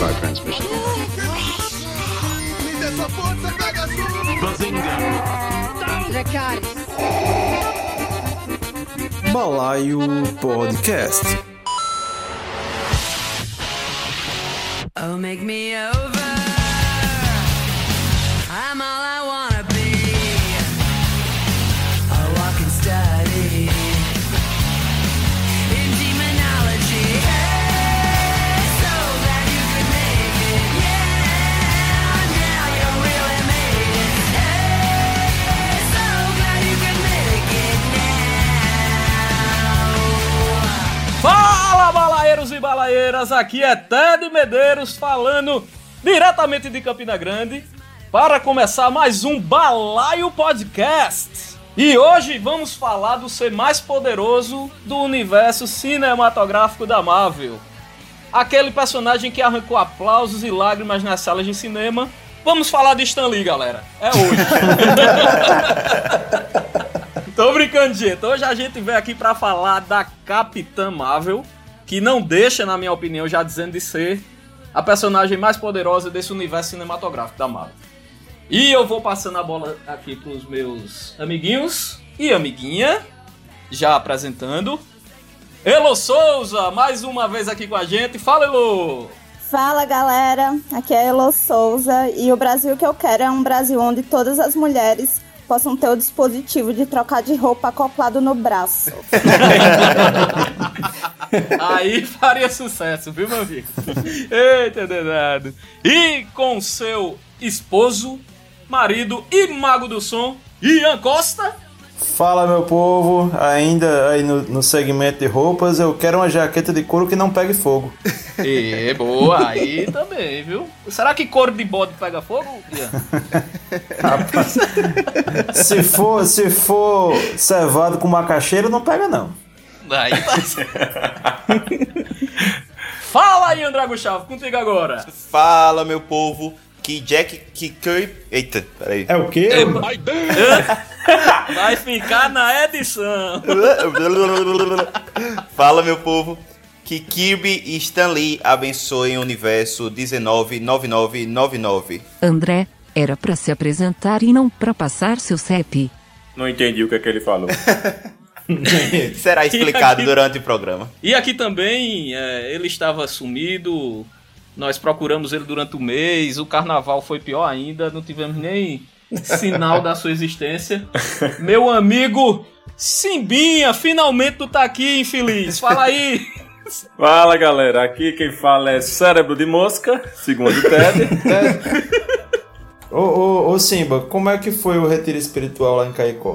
Levi transmission. Balaio Podcast. Oh, make me over. Aqui é Ted Medeiros falando diretamente de Campina Grande para começar mais um Balaio Podcast. E hoje vamos falar do ser mais poderoso do universo cinematográfico da Marvel. Aquele personagem que arrancou aplausos e lágrimas nas salas de cinema. Vamos falar de Stan Lee, galera. É hoje. Tô brincando, gente. Hoje a gente veio aqui pra falar da Capitã Marvel, que não deixa, na minha opinião, já dizendo de ser a personagem mais poderosa desse universo cinematográfico da Marvel. E eu vou passando a bola aqui pros meus amiguinhos e amiguinha, já apresentando. Elo Souza, mais uma vez aqui com a gente. Fala, Elo! Fala galera, aqui é Elo Souza e o Brasil que eu quero é um Brasil onde todas as mulheres possam ter o dispositivo de trocar de roupa acoplado no braço. Aí faria sucesso, viu, meu amigo? Eita, danado. E com seu esposo, marido e mago do som, Ian Costa. Fala meu povo, ainda aí no, no segmento de roupas, eu quero uma jaqueta de couro que não pegue fogo. E boa, aí também, viu? Será que couro de bode pega fogo, Ian? Se for, se for cevado com macaxeira, não pega não. Aí tá. Fala aí, André Gustavo, contigo agora. Fala, meu povo. Que Jack que Kirby. Eita, peraí. É o quê? Vai ficar na edição. Fala, meu povo. Que Kirby e Stan Lee abençoem o universo 199999. André, era pra se apresentar e não pra passar seu CEP. Não entendi o que, é que ele falou. Será explicado aqui- durante o programa. E aqui também, é, ele estava sumido, nós procuramos ele durante o mês, o carnaval foi pior ainda, não tivemos nem sinal da sua existência. Meu amigo Simbinha, finalmente tu tá aqui, infeliz. Fala aí. Fala galera, aqui quem fala é Cérebro de Mosca, segundo o Ted. Ô, ô, ô Simba, como é que foi o retiro espiritual lá em Caicó?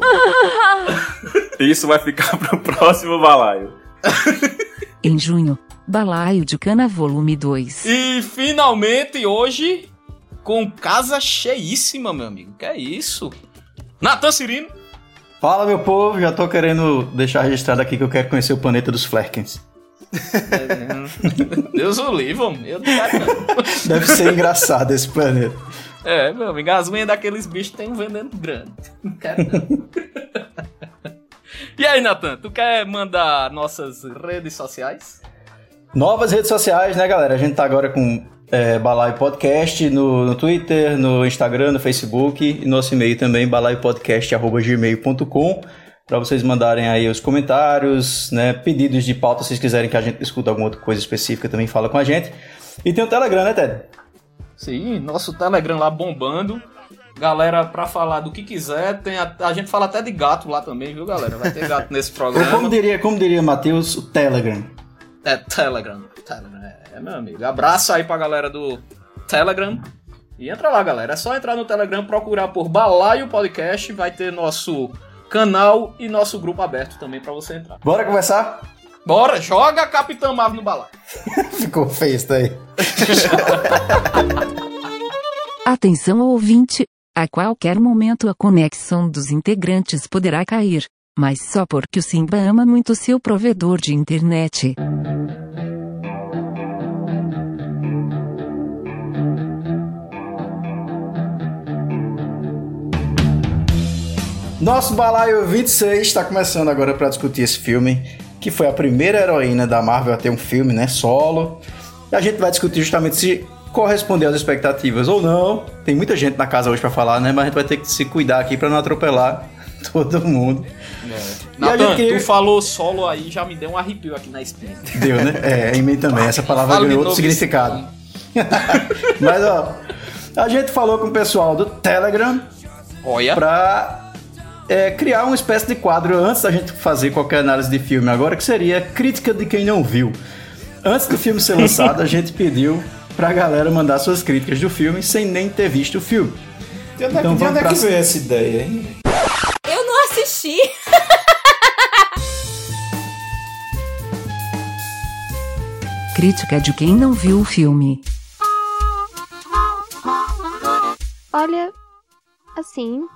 Isso vai ficar pro próximo balaio. Em junho, Balaio de Cana Volume 2. E finalmente hoje, com casa cheíssima, meu amigo. Que é isso? Natan Cirino. Fala meu povo, já tô querendo deixar registrado aqui que eu quero conhecer o planeta dos Flerkens. Deus o livre, homem. eu não quero não. Deve ser engraçado esse planeta. É, meu amigo, as unhas daqueles bichos tem um veneno grande. E aí, Natan, tu quer mandar nossas redes sociais? Novas redes sociais, né galera? A gente tá agora com é, Balaio Podcast no, no Twitter, no Instagram, no Facebook e nosso e-mail também, balaiopodcast.gmail.com para vocês mandarem aí os comentários, né, pedidos de pauta, se vocês quiserem que a gente escuta alguma outra coisa específica, também fala com a gente. E tem o Telegram, né, Ted? Sim, nosso Telegram lá bombando. Galera, pra falar do que quiser, tem a, a gente fala até de gato lá também, viu, galera? Vai ter gato nesse programa. como diria, como diria Matheus, o Telegram. É, Telegram. Telegram, é, é, meu amigo. Abraço aí pra galera do Telegram. E entra lá, galera. É só entrar no Telegram, procurar por Balaio Podcast. Vai ter nosso canal e nosso grupo aberto também pra você entrar. Bora conversar? Bora, joga Capitã Marvel no balaio. Ficou feio isso daí. Atenção ouvinte, a qualquer momento a conexão dos integrantes poderá cair, mas só porque o Simba ama muito seu provedor de internet. Nosso balaio 26 está começando agora para discutir esse filme, que foi a primeira heroína da Marvel a ter um filme, né, solo. E a gente vai discutir justamente se corresponder às expectativas ou não. Tem muita gente na casa hoje pra falar, né? Mas a gente vai ter que se cuidar aqui pra não atropelar todo mundo. E Natan, gente queria- tu falou solo aí, já me deu um arrepio aqui na espinha. Deu, né? É, em mim também. Essa palavra ganhou outro significado. Mas, ó, a gente falou com o pessoal do Telegram Olha, pra é, criar uma espécie de quadro antes da gente fazer qualquer análise de filme agora, que seria crítica de quem não viu. Antes do filme ser lançado, a gente pediu pra galera mandar suas críticas do filme sem nem ter visto o filme. De onde é, Então que- de onde vamos é que pra- veio essa ideia, hein? Crítica de quem não viu o filme. Olha, assim,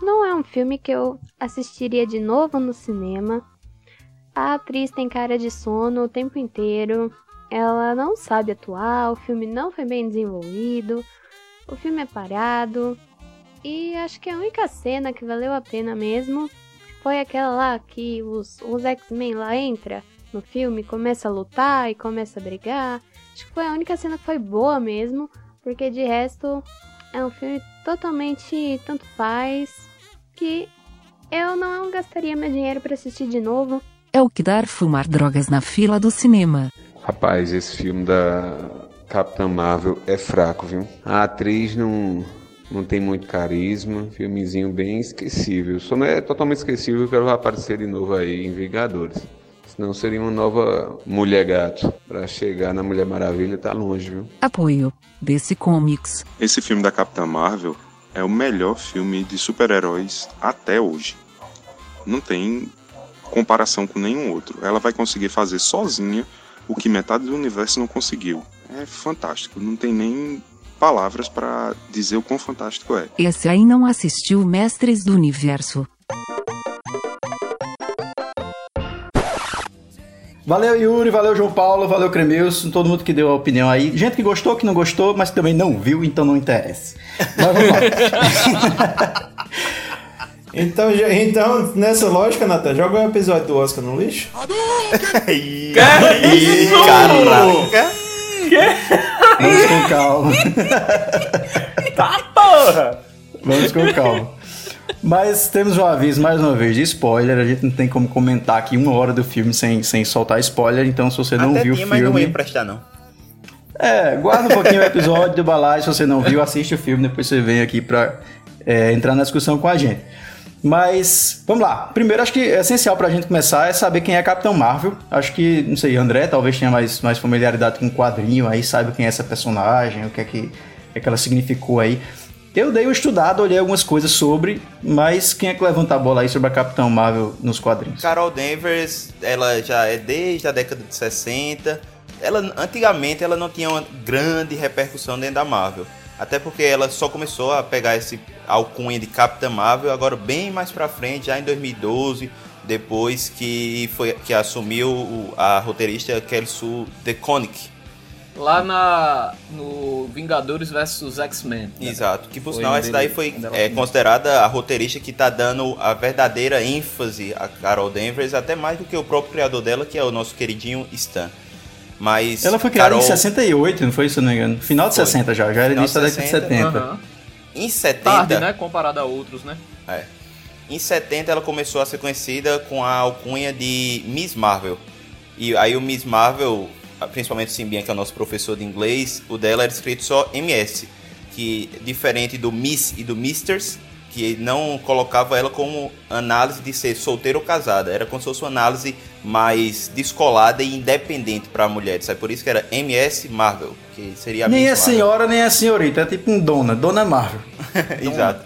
não é um filme que eu assistiria de novo no cinema. A atriz tem cara de sono o tempo inteiro. Ela não sabe atuar, o filme não foi bem desenvolvido, o filme é parado. E acho que a única cena que valeu a pena mesmo foi aquela lá que os, os X-Men lá entra no filme, começa a lutar e começa a brigar. Acho que foi a única cena que foi boa mesmo, porque de resto é um filme totalmente tanto faz que eu não gastaria meu dinheiro pra assistir de novo. É o que dar fumar drogas na fila do cinema. Rapaz, esse filme da Capitã Marvel é fraco, viu? A atriz não, não tem muito carisma, filmezinho bem esquecível. Só não é totalmente esquecível que ela vai aparecer de novo aí em Vingadores. Senão seria uma nova Mulher Gato. Pra chegar na Mulher Maravilha tá longe, viu? Apoio. DC Comics. Esse filme da Capitã Marvel é o melhor filme de super-heróis até hoje. Não tem comparação com nenhum outro. Ela vai conseguir fazer sozinha o que metade do universo não conseguiu. É fantástico, não tem nem palavras pra dizer o quão fantástico é. Esse aí não assistiu Mestres do Universo. Valeu, Yuri, valeu, João Paulo, valeu, Cremilson, todo mundo que deu a opinião aí. Gente que gostou, que não gostou, mas que também não viu, então não interessa. Mas vamos lá. Então, já- então, nessa lógica, Natan, joga o episódio do Oscar no lixo. Ih, isso? Caraca! Vamos com calma. tá porra! Vamos com calma. Mas temos um aviso mais uma vez de spoiler. A gente não tem como comentar aqui uma hora do filme sem, sem soltar spoiler. Então, se você não Até viu tinha, o mas não ia filme. prestar, não. É, guarda um pouquinho o episódio do Balai. Se você não viu, assiste o filme. Depois você vem aqui pra é, entrar na discussão com a gente. Mas, vamos lá. Primeiro, acho que é essencial pra gente começar é saber quem é Capitão Marvel. Acho que, não sei, André talvez tenha mais, mais familiaridade com o quadrinho aí, saiba quem é essa personagem, o que é que, é que ela significou aí. Eu dei uma estudada, olhei algumas coisas sobre, mas quem é que levanta a bola aí sobre a Capitão Marvel nos quadrinhos? Carol Danvers, ela já é desde a década de 60. Ela, antigamente ela não tinha uma grande repercussão dentro da Marvel. Até porque ela só começou a pegar esse alcunha de Capitã Marvel agora bem mais pra frente, já em 2012, depois que foi que assumiu a roteirista Kelly Sue DeConnick. Lá na, no Vingadores vs X-Men. né? Exato, que por Foi sinal essa daí foi é, considerada a roteirista que tá dando a verdadeira ênfase a Carol Danvers, até mais do que o próprio criador dela, que é o nosso queridinho Stan. Mas Ela foi criada Carol, em 68, não foi isso, não me engano? Final de Foi. 60 já, já era início da década de 60. 70. Aham. Em 70, Tarde, né? Comparado a outros, né? É. Em 70 ela começou a ser conhecida com a alcunha de Miss Marvel. E aí o Miss Marvel, principalmente o Simbinha, que é o nosso professor de inglês, o dela era escrito só MS, que diferente do Miss e do Misters, que não colocava ela como análise de ser solteira ou casada, era como se fosse uma análise mais descolada e independente para mulheres. Aí por isso que era MS Marvel, que seria a Nem Marvel. senhora, nem é senhorita, é tipo um dona, dona Marvel. Exato.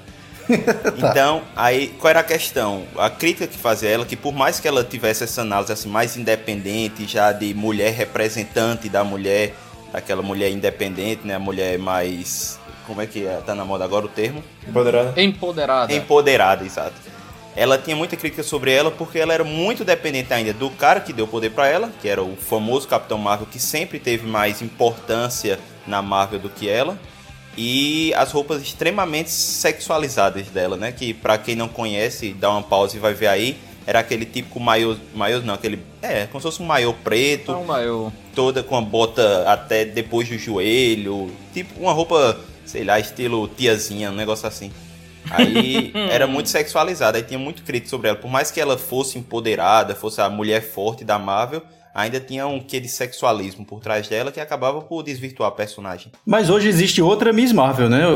Então, aí, qual era a questão? A crítica que fazia ela, que por mais que ela tivesse essa análise assim, mais independente, já de mulher representante da mulher, daquela mulher independente, né? A mulher mais. Como é que é? tá na moda agora o termo? Empoderada. Empoderada. Empoderada, exato. Ela tinha muita crítica sobre ela porque ela era muito dependente ainda do cara que deu poder pra ela, que era o famoso Capitão Marvel, que sempre teve mais importância na Marvel do que ela. E as roupas extremamente sexualizadas dela, né? Que pra quem não conhece, dá uma pausa e vai ver aí. era aquele típico maiô, maiô não, aquele, é, como se fosse um maiô preto, É um maiô. toda com a bota até depois do joelho, tipo uma roupa, sei lá, estilo tiazinha, um negócio assim. Aí era muito sexualizada, aí tinha muito crítico sobre ela. Por mais que ela fosse empoderada, fosse a mulher forte da Marvel, ainda tinha um quê de sexualismo por trás dela que acabava por desvirtuar a personagem. Mas hoje existe outra Miss Marvel, né?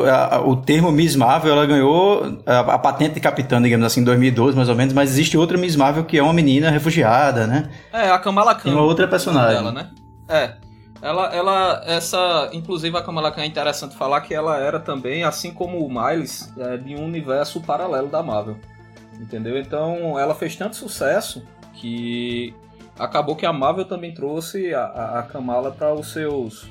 O termo Miss Marvel, ela ganhou a, a patente de capitã, digamos assim, em 2012, mais ou menos, mas existe outra Miss Marvel que é uma menina refugiada, né? É, a Kamala Khan. Tem uma outra personagem. Dela, né? É. Ela, ela, essa, inclusive a Kamala Khan é interessante falar que ela era também, assim como o Miles, é, de um universo paralelo da Marvel. Entendeu? Então ela fez tanto sucesso que acabou que a Marvel também trouxe a, a, Kamala para os seus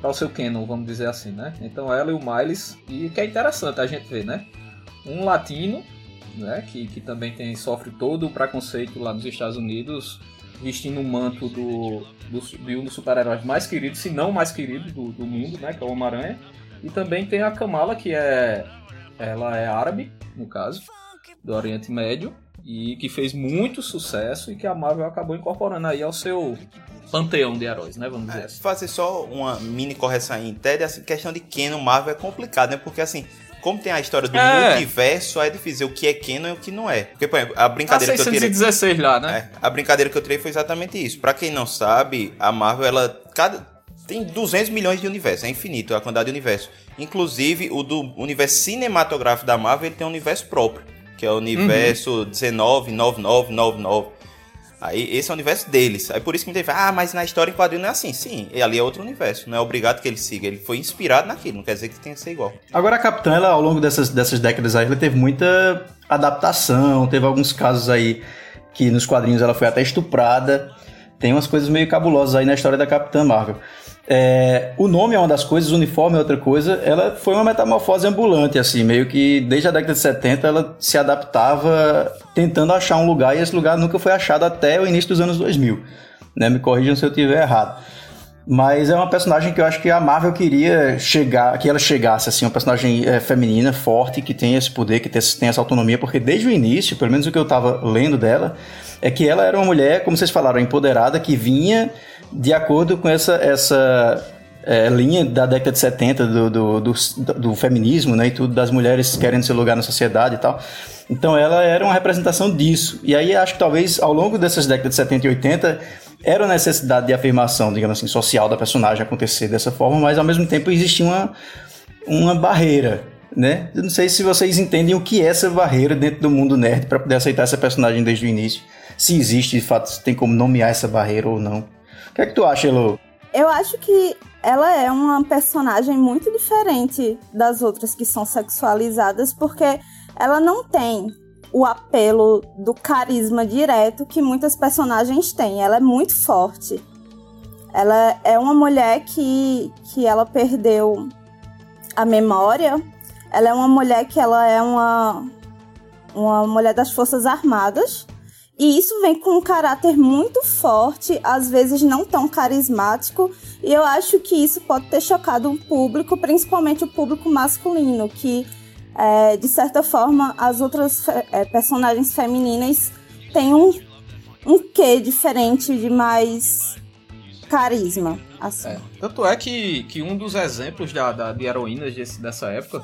para o seu canon, vamos dizer assim, né? Então ela e o Miles, e que é interessante a gente ver, né? Um latino, né? Que, que também tem sofre todo o preconceito lá nos Estados Unidos, vestindo o manto do, do, de um dos super-heróis mais queridos, se não o mais querido do, do mundo, né? Que é o Homem-Aranha. E também tem a Kamala, que é. Ela é árabe, no caso, do Oriente Médio, e que fez muito sucesso e que a Marvel acabou incorporando aí ao seu panteão de heróis, né? Vamos dizer assim. Fazer só uma mini correção aí em Ted, assim, questão de Canon Marvel é complicado, né? Porque assim, como tem a história do É. multiverso, é difícil o que é Canon e o que não é. Porque, por exemplo, a brincadeira A que eu tirei. 616 lá, né? É, a brincadeira que eu tirei foi exatamente isso. Pra quem não sabe, a Marvel, ela. Cada, tem 200 milhões de universos, é infinito a quantidade de universo. Inclusive, o do universo cinematográfico da Marvel, ele tem um universo próprio, que é o universo 19, 99, 99. Aí, esse é o universo deles. Aí por isso que gente fala, ah, mas na história em quadrinho não é assim. Sim, ali é outro universo. Não é obrigado que ele siga. Ele foi inspirado naquilo, não quer dizer que tenha que ser igual. Agora a Capitã, ela, ao longo dessas, dessas décadas aí, ela teve muita adaptação, teve alguns casos aí que nos quadrinhos ela foi até estuprada. Tem umas coisas meio cabulosas aí na história da Capitã Marvel. É, o nome é uma das coisas, o uniforme é outra coisa. Ela foi uma metamorfose ambulante, assim, meio que desde a década de 70 ela se adaptava tentando achar um lugar e esse lugar nunca foi achado até o início dos anos 2000. Né? Me corrijam se eu estiver errado. Mas é uma personagem que eu acho que a Marvel queria chegar, que ela chegasse assim, uma personagem é, feminina, forte, que tem esse poder, que tem essa autonomia, porque desde o início, pelo menos o que eu tava lendo dela, é que ela era uma mulher, como vocês falaram, empoderada, que vinha de acordo com essa, essa é, linha da década de 70 do, do, do, do feminismo, né, e tudo, das mulheres querendo seu lugar na sociedade e tal. Então ela era uma representação disso. E aí acho que talvez ao longo dessas décadas de 70 e 80 era uma necessidade de afirmação, digamos assim, social da personagem acontecer dessa forma, mas ao mesmo tempo existia uma, uma barreira, né? Eu não sei se vocês entendem o que é essa barreira dentro do mundo nerd para poder aceitar essa personagem desde o início. Se existe, de fato, se tem como nomear essa barreira ou não. O que é que tu acha, Elo? Eu acho que ela é uma personagem muito diferente das outras que são sexualizadas, porque ela não tem o apelo do carisma direto que muitas personagens têm. Ela é muito forte. Ela é uma mulher que, que ela perdeu a memória. Ela é uma mulher que ela é uma, uma mulher das Forças Armadas. E isso vem com um caráter muito forte, às vezes não tão carismático, e eu acho que isso pode ter chocado o público, principalmente o público masculino, que é, de certa forma as outras é, personagens femininas têm um, um quê diferente de mais carisma. Assim. É. Tanto é que, que um dos exemplos da, da- de heroínas desse- dessa época,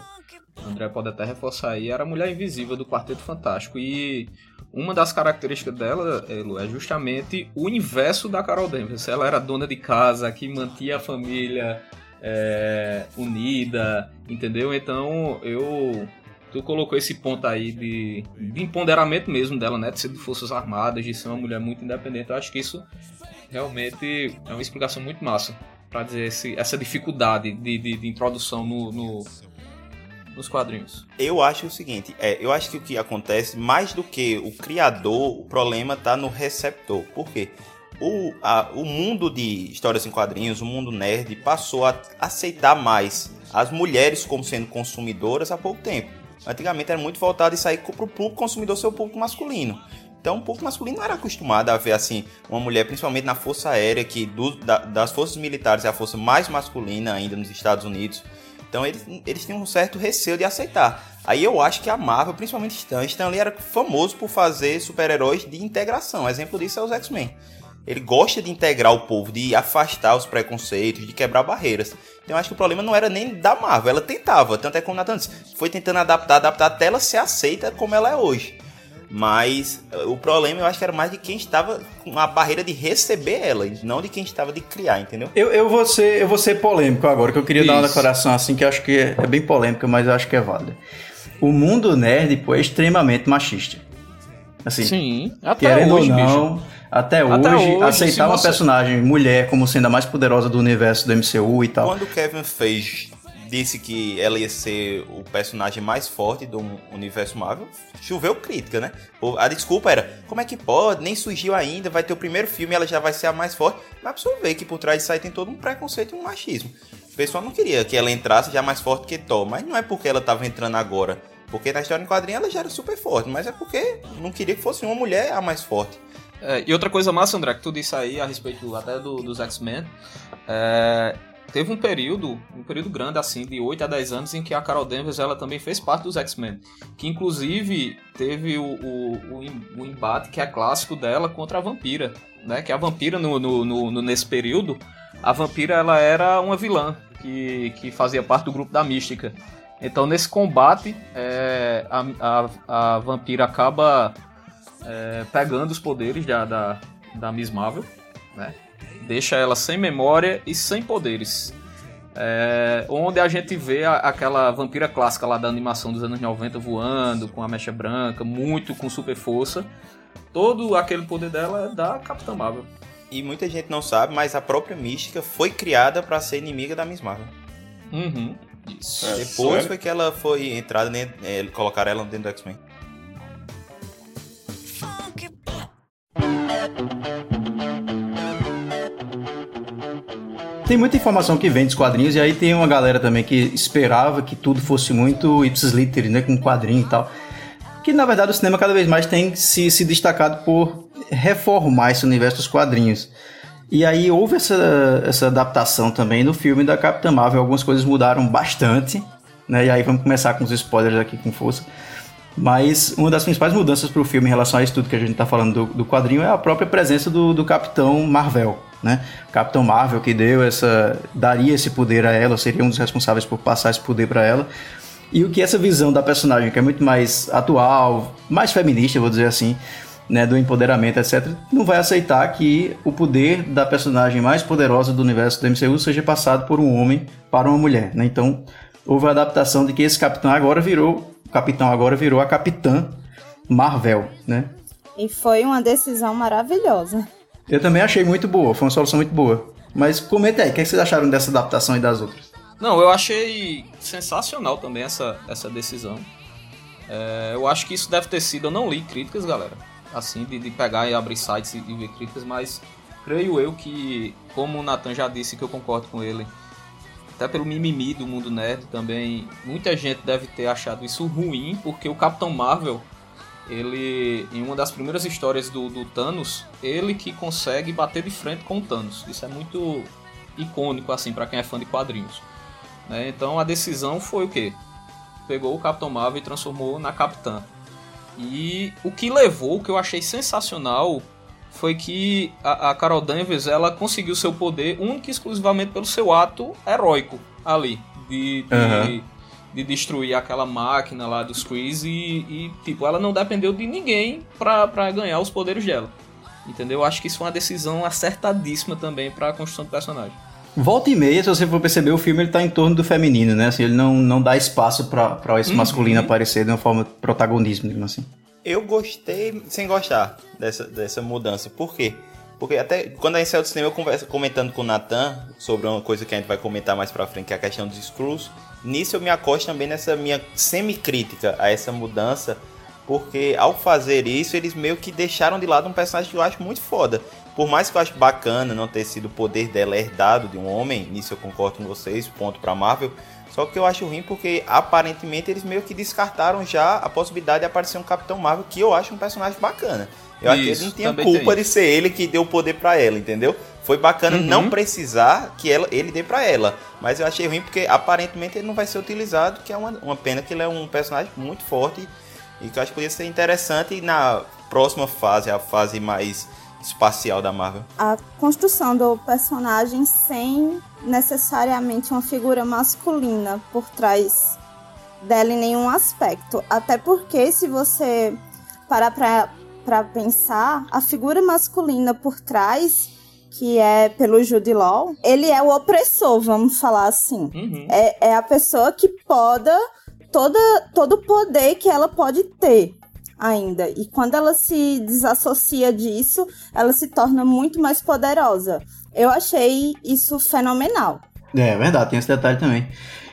André pode até reforçar aí, era a Mulher Invisível do Quarteto Fantástico. E uma das características dela, Elo, é justamente o universo da Carol Danvers. Ela era dona de casa, que mantinha a família é, unida, entendeu? Então eu. Tu colocou esse ponto aí de, de empoderamento mesmo dela, né? De ser de Forças Armadas, de ser uma mulher muito independente. Eu acho que isso realmente é uma explicação muito massa para dizer esse- essa dificuldade de, de- de introdução no, no- nos quadrinhos. Eu acho o seguinte, é, eu acho que o que acontece, mais do que o criador, o problema tá no receptor. Por quê? O, a- o mundo de histórias em quadrinhos, o mundo nerd, passou a aceitar mais as mulheres como sendo consumidoras há pouco tempo. Antigamente era muito voltado isso aí para o público consumidor ser o público masculino. Então o público masculino não era acostumado a ver assim uma mulher, principalmente na Força Aérea, que do- da- das forças militares é a força mais masculina ainda nos Estados Unidos. Então eles, eles tinham um certo receio de aceitar. Aí eu acho que a Marvel, principalmente Stan, Stan Lee era famoso por fazer super-heróis de integração. Exemplo disso é os X-Men. Ele gosta de integrar o povo, de afastar os preconceitos, de quebrar barreiras. Então eu acho que o problema não era nem da Marvel, ela tentava. Tanto é como Nathan disse, foi tentando adaptar, adaptar até ela ser aceita como ela é hoje. Mas eh, o problema eu acho que era mais de quem estava com a barreira de receber ela, e não de quem estava de criar, entendeu? Eu, eu, vou ser, eu vou ser polêmico agora, que eu queria dar uma Isso. declaração assim que eu acho que é, é bem polêmica, mas eu acho que é válida. O mundo nerd, pô, é extremamente machista. Assim, Sim, até querendo hoje, ou não, bicho. Até hoje, Até hoje, aceitar uma você- personagem mulher como sendo a mais poderosa do universo do MCU e tal. Quando o Kevin Feige disse que ela ia ser o personagem mais forte do universo Marvel, choveu crítica, né? A desculpa era, como é que pode? Nem surgiu ainda, vai ter o primeiro filme, ela já vai ser a mais forte. Mas a pessoa vê que por trás disso aí tem todo um preconceito e um machismo. O pessoal não queria que ela entrasse já mais forte que Thor, mas não é porque ela tava entrando agora. Porque na história em quadrinho ela já era super forte, mas é porque não queria que fosse uma mulher a mais forte. É, e outra coisa massa, André, que tu disse aí a respeito até do- dos X-Men, é, teve um período, um período grande assim, de 8 a 10 anos, em que a Carol Danvers ela também fez parte dos X-Men. Que inclusive teve o, o, o o embate que é clássico dela contra a vampira. Né? Que a vampira, no- no- no- nesse período, a vampira ela era uma vilã que, que fazia parte do grupo da mística. Então nesse combate, é, a, a, a vampira acaba é, pegando os poderes da, da, da Miss Marvel, né? Deixa ela sem memória e sem poderes. É, onde a gente vê a- aquela vampira clássica lá da animação dos anos 90 voando, com a mecha branca, muito com super força. Todo aquele poder dela é da Capitã Marvel. E muita gente não sabe, mas a própria Mística foi criada pra ser inimiga da Miss Marvel. Uhum. Isso. Depois foi que ela foi entrada, né, é, colocaram ela dentro do X-Men. Tem muita informação que vem dos quadrinhos, e aí tem uma galera também que esperava que tudo fosse muito ipsis literis, né? Com quadrinho e tal. Que na verdade o cinema cada vez mais tem se, se destacado por reformar esse universo dos quadrinhos. E aí houve essa, essa adaptação também no filme da Capitã Marvel. Algumas coisas mudaram bastante, né? E aí vamos começar com os spoilers aqui com força. Mas uma das principais mudanças para o filme em relação a isso tudo que a gente está falando do, do quadrinho é a própria presença do, do Capitão Marvel, né? Capitão Marvel que deu essa, daria esse poder a ela, seria um dos responsáveis por passar esse poder para ela. E o que essa visão da personagem, que é muito mais atual, mais feminista, vou dizer assim, né, do empoderamento, etc., não vai aceitar que o poder da personagem mais poderosa do universo do MCU seja passado por um homem para uma mulher, né? Então, houve a adaptação de que esse capitão agora virou, capitão agora virou a capitã Marvel, né? E foi uma decisão maravilhosa. Eu também achei muito boa, foi uma solução muito boa. Mas comenta aí, o que vocês acharam dessa adaptação e das outras? Não, eu achei sensacional também essa, essa decisão. É, eu acho que isso deve ter sido. Eu não li críticas, galera. Assim, de, de pegar e abrir sites e, e ver críticas, mas creio eu que, como o Nathan já disse, que eu concordo com ele, até pelo mimimi do mundo nerd também, muita gente deve ter achado isso ruim, porque o Capitão Marvel, ele, em uma das primeiras histórias do, do Thanos, ele que consegue bater de frente com o Thanos. Isso é muito icônico, assim, para quem é fã de quadrinhos. né? Então a decisão foi o quê? Pegou o Capitão Marvel e transformou na Capitã. E o que levou, o que eu achei sensacional, foi que a, a Carol Danvers ela conseguiu seu poder único e exclusivamente pelo seu ato heróico ali. De, de, Aham. de destruir aquela máquina lá dos Krees e, e, tipo, ela não dependeu de ninguém pra ganhar os poderes dela. Entendeu? Eu acho que isso foi uma decisão acertadíssima também pra construção do personagem. Volta e meia, se você for perceber, o filme ele tá em torno do feminino, né? Assim, ele não, não dá espaço pra esse Uhum. masculino aparecer de uma forma protagonismo, digamos assim. Eu gostei sem gostar dessa, dessa mudança. Por quê? Porque até quando a gente saiu do cinema, eu converso, comentando com o Nathan sobre uma coisa que a gente vai comentar mais pra frente, que é a questão dos Screws. Nisso eu me acosto também nessa minha semi-crítica a essa mudança, porque ao fazer isso, eles meio que deixaram de lado um personagem que eu acho muito foda. Por mais que eu acho bacana não ter sido o poder dela herdado de um homem, nisso eu concordo com vocês, ponto pra Marvel. Só que eu acho ruim porque aparentemente eles meio que descartaram já a possibilidade de aparecer um Capitão Marvel, que eu acho um personagem bacana. Eu acho que ele não tinha culpa de ser ele que deu o poder pra ela, entendeu? Foi bacana Uhum. não precisar que ela, ele dê pra ela. Mas eu achei ruim porque aparentemente ele não vai ser utilizado, que é uma, uma pena que ele é um personagem muito forte e que eu acho que podia ser interessante na próxima fase, a fase mais espacial da Marvel. a construção do personagem sem necessariamente uma figura masculina por trás dela em nenhum aspecto. Até porque, se você parar pra, pra pensar, a figura masculina por trás, que é pelo Jude Law, ele é o opressor, vamos falar assim. Uhum. É, é a pessoa que poda toda, todo o poder que ela pode ter ainda. E quando ela se desassocia disso, ela se torna muito mais poderosa. Eu achei isso fenomenal. É verdade, tem esse detalhe também.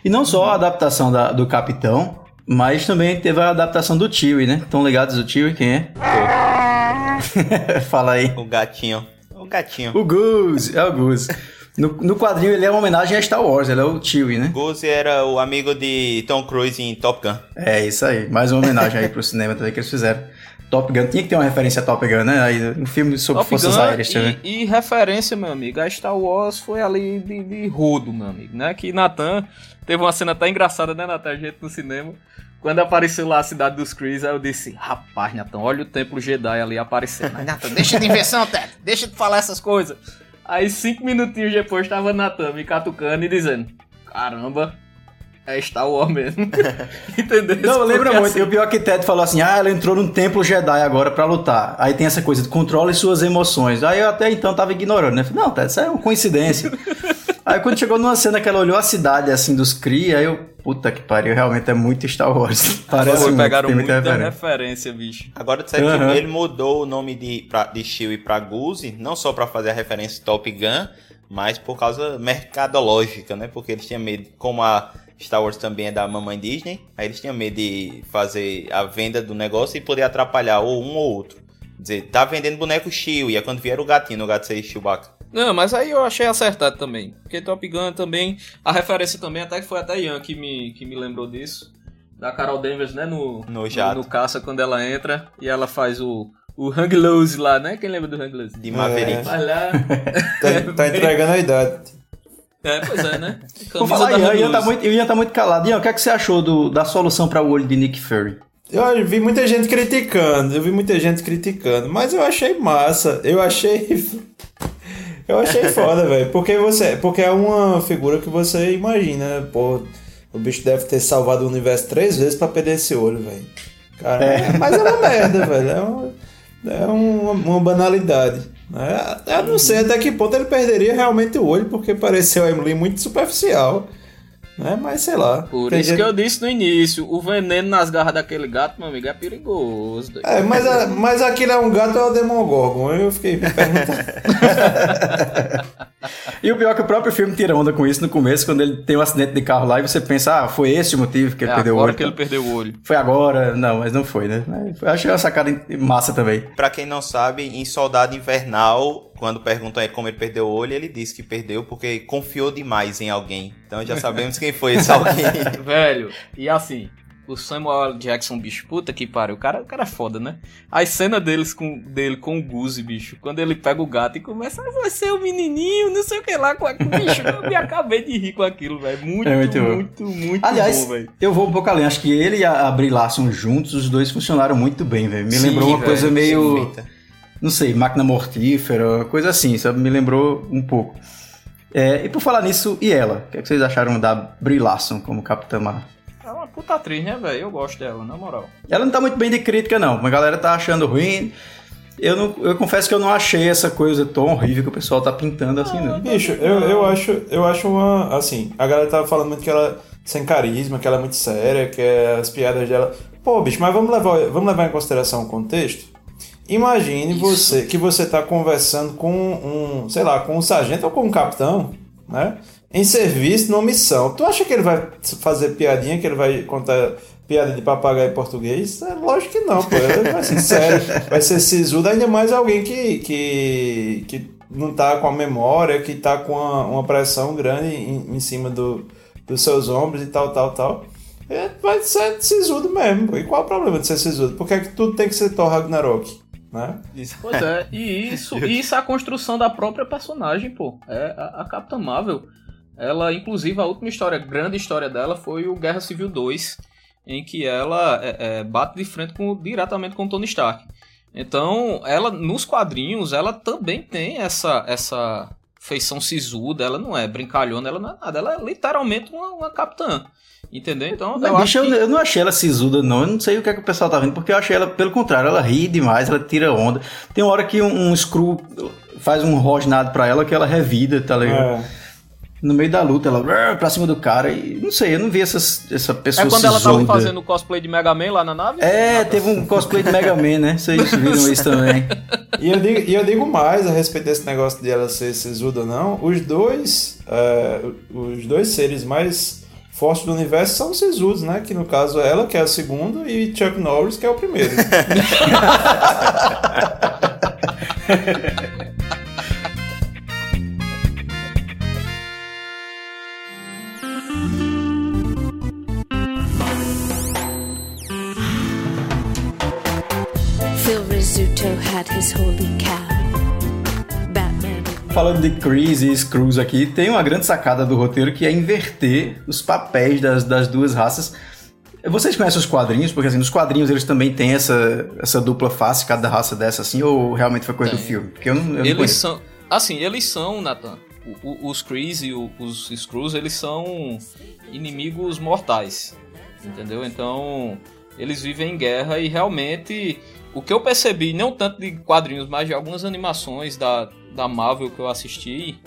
E não só a adaptação da- do Capitão, mas também teve a adaptação do Chewie, né? Estão ligados o Chewie? Quem é? Fala aí. O gatinho. O gatinho. O Goose, é o Goose. No, no quadrinho ele é uma homenagem a Star Wars, ele é o Chewie, né? Goose era o amigo de Tom Cruise em Top Gun. É isso aí, mais uma homenagem aí pro cinema também que eles fizeram. Top Gun, tinha que ter uma referência a Top Gun, né? Aí, um filme sobre Top forças Gun aéreas também. e, e referência, meu amigo, a Star Wars foi ali de, de rodo, meu amigo, né? Que Nathan teve uma cena até engraçada, né, Nathan? A gente no cinema. Quando apareceu lá a cidade dos Krees, aí eu disse, rapaz, Nathan, olha o templo Jedi ali aparecendo. Mas, Nathan, deixa de invenção, Teto, deixa de falar essas coisas. Aí cinco minutinhos depois tava Nathan me catucando e dizendo, caramba, é Star Wars mesmo. Entendeu? Não, lembra muito. assim, E o pior que Ted falou assim: ah, ela entrou num templo Jedi agora pra lutar. Aí tem essa coisa de controle suas emoções. Aí eu até então tava ignorando, né? Não, Ted, isso é uma coincidência. aí quando chegou numa cena que ela olhou a cidade assim dos Kree, aí eu, puta que pariu, realmente é muito Star Wars. Parece Foi, muito, pegaram tem muita referência, referência. bicho. Agora, tu sabe Aham. que ele mudou o nome de, pra, de Chewie pra Goose, não só pra fazer a referência Top Gun, mas por causa mercadológica, né? Porque eles tinham medo, como a Star Wars também é da mamãe Disney, aí eles tinham medo de fazer a venda do negócio e poder atrapalhar ou um ou outro. Quer dizer, tá vendendo boneco Chewie, e é quando vier o gatinho, o gato seria Chewbacca. Não, mas aí eu achei acertado também. Porque Top Gun também. A referência também, até que foi até Ian que me, que me lembrou disso. Da Carol Danvers, né? No, No jato. no, caça, quando ela entra e ela faz o. O Hang Loose lá, né? Quem lembra do Hang Loose? De Maverick. Vai lá. Tá, tá entregando a idade. É, pois é, né? Vou falar, da Ian, Ian tá muito, Ian tá muito calado. Ian, o que, é que você achou do- da solução pra o olho de Nick Fury? Eu vi muita gente criticando, eu vi muita gente criticando, mas eu achei massa. Eu achei. Eu achei foda, velho. Porque você. Porque é uma figura que você imagina, pô. O bicho deve ter salvado o universo três vezes pra perder esse olho, velho. Cara, É. mas é uma merda, velho. É uma, é uma, uma banalidade. né? Eu não sei até que ponto ele perderia realmente o olho, porque pareceu a Emily muito superficial. Né? Mas sei lá. Por isso gente- que eu disse no início: o veneno nas garras daquele gato, meu amigo, é perigoso. doido. É, mas, a- mas aquilo é um gato ou é o Demogorgon? Eu fiquei me perguntando. E o pior é que o próprio filme tira onda com isso no começo, quando ele tem um acidente de carro lá e você pensa, ah, foi esse o motivo que ele É perdeu o olho. que ele perdeu o olho. Foi agora, não, mas não foi, né? Mas achei uma sacada massa também. Pra quem não sabe, em Soldado Invernal, quando perguntam a ele como ele perdeu o olho, ele disse que perdeu porque confiou demais em alguém. Então já sabemos quem foi esse alguém. Velho, e assim, o Samuel L. Jackson, bicho, puta que pariu, o cara, o cara é foda, né? As cenas deles com, dele com o Guzi, bicho, quando ele pega o gato e começa, ah, você é o menininho, não sei o que lá, com a... bicho, eu me acabei de rir com aquilo, velho, muito, É muito muito, bom. muito, Aliás, bom, velho. eu vou um pouco além. Acho que ele e a a Brie Larson juntos, os dois funcionaram muito bem, velho. Me Sim, lembrou uma velho, coisa meio. Perfeita. Não sei, máquina mortífera, coisa assim, sabe? Me lembrou um pouco. É, e por falar nisso, e ela? O que, é que vocês acharam da Brie Larson como Capitã Marvel? É uma puta atriz, né, velho? Eu gosto dela, na moral. Ela não tá muito bem de crítica, não. A galera tá achando ruim. Eu, não, eu confesso que eu não achei essa coisa tão horrível que o pessoal tá pintando assim, não. Bicho, eu, eu acho, eu acho uma. Assim, a galera tava falando muito que ela sem carisma, que ela é muito séria, que é as piadas dela. Pô, bicho, mas vamos levar, vamos levar em consideração o contexto? Imagine você que você tá conversando com um, sei lá, com um sargento ou com um capitão, né? Em serviço, numa missão. Tu acha que ele vai fazer piadinha, que ele vai contar piada de papagaio em português? É lógico que não, pô. Ele vai ser sério, vai ser sisudo, ainda mais alguém que, que, que não tá com a memória, que tá com uma, uma pressão grande em, em cima do, dos seus ombros e tal, tal, tal. É, vai ser sisudo mesmo. E qual é o problema de ser sisudo? Por que, é que tudo tem que ser Thor Ragnarok? Né? Pois é, e isso, e isso é a construção da própria personagem, pô. É a, a Capitã Marvel. Ela, inclusive, a última história, grande história dela foi o Guerra Civil 2, em que ela é, é, bate de frente com, diretamente com o Tony Stark. Então, ela, nos quadrinhos, ela também tem essa, essa feição sisuda, ela não é brincalhona, ela não é nada, ela é literalmente uma, uma capitã. Entendeu? Então, Mas, eu bicho, acho eu, que... eu não achei ela sisuda, não. Eu não sei o que, é que o pessoal tá vendo, porque eu achei ela, pelo contrário, ela ri demais, ela tira onda. Tem uma hora que um, um Screw faz um rosnado pra ela que ela revida, tá ligado? É. No meio da luta, ela pra cima do cara e não sei, eu não vi essas, essa pessoa É quando ela tava fazendo o cosplay de Mega Man lá na nave? É, teve um cosplay de Mega Man, né? Vocês viram isso também. E eu, digo, e eu digo mais a respeito desse negócio de ela ser sisuda ou não. Os dois, é, os dois seres mais fortes do universo são os sisudos, né? Que no caso é ela, que é o segundo, e Chuck Norris, que é o primeiro. Phil Rizzuto had his holy cow. Falando de Chris e Screws aqui, tem uma grande sacada do roteiro que é inverter os papéis das, das duas raças. Vocês conhecem os quadrinhos? Porque assim, nos quadrinhos eles também têm essa, essa dupla face, cada raça dessa assim, ou realmente foi coisa do Tem. filme? Porque eu não, eu não Eles conheço. são. Assim, eles são, Nathan. o- o- Os Krees e o- os Screws, eles são inimigos mortais. Entendeu? Então, eles vivem em guerra e realmente. O que eu percebi, não tanto de quadrinhos, mas de algumas animações da, da Marvel que eu assisti,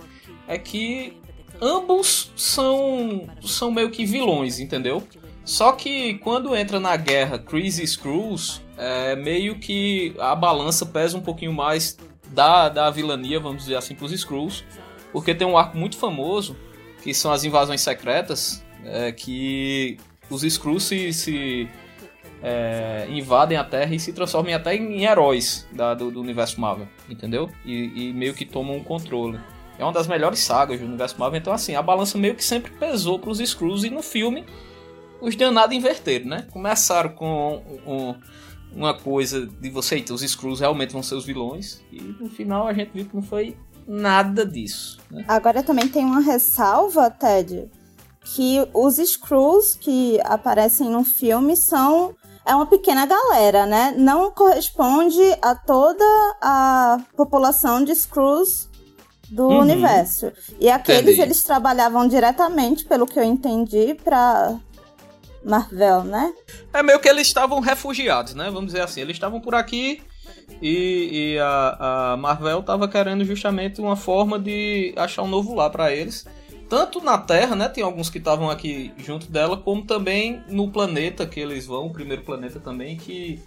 é que ambos são, são meio que vilões, entendeu? Só que quando entra na guerra Chris e Screws, é meio que a balança pesa um pouquinho mais da, da vilania, vamos dizer assim, pros Screws. Porque tem um arco muito famoso, que são as invasões secretas, é, que os Screws se, se, é, invadem a Terra e se transformam até em heróis da- do, do universo Marvel, entendeu? E, e meio que tomam o controle. É uma das melhores sagas do universo Marvel, então assim, a balança meio que sempre pesou pros Screws e no filme os danados inverteram, né? Começaram com um- uma coisa de você, eita, os Screws realmente vão ser os vilões, e no final a gente viu que não foi nada disso. Né? Agora também tem uma ressalva, Ted, que os Screws que aparecem no filme são é uma pequena galera, né? Não corresponde a toda a população de Screws do Uhum. universo. E aqueles Entendi. eles trabalhavam diretamente, pelo que eu entendi, pra Marvel, né? É meio que eles estavam refugiados, né? Vamos dizer assim, eles estavam por aqui e, e a, a Marvel tava querendo justamente uma forma de achar um novo lar para eles. Tanto na Terra, né? Tem alguns que estavam aqui junto dela, como também no planeta que eles vão, o primeiro planeta também, que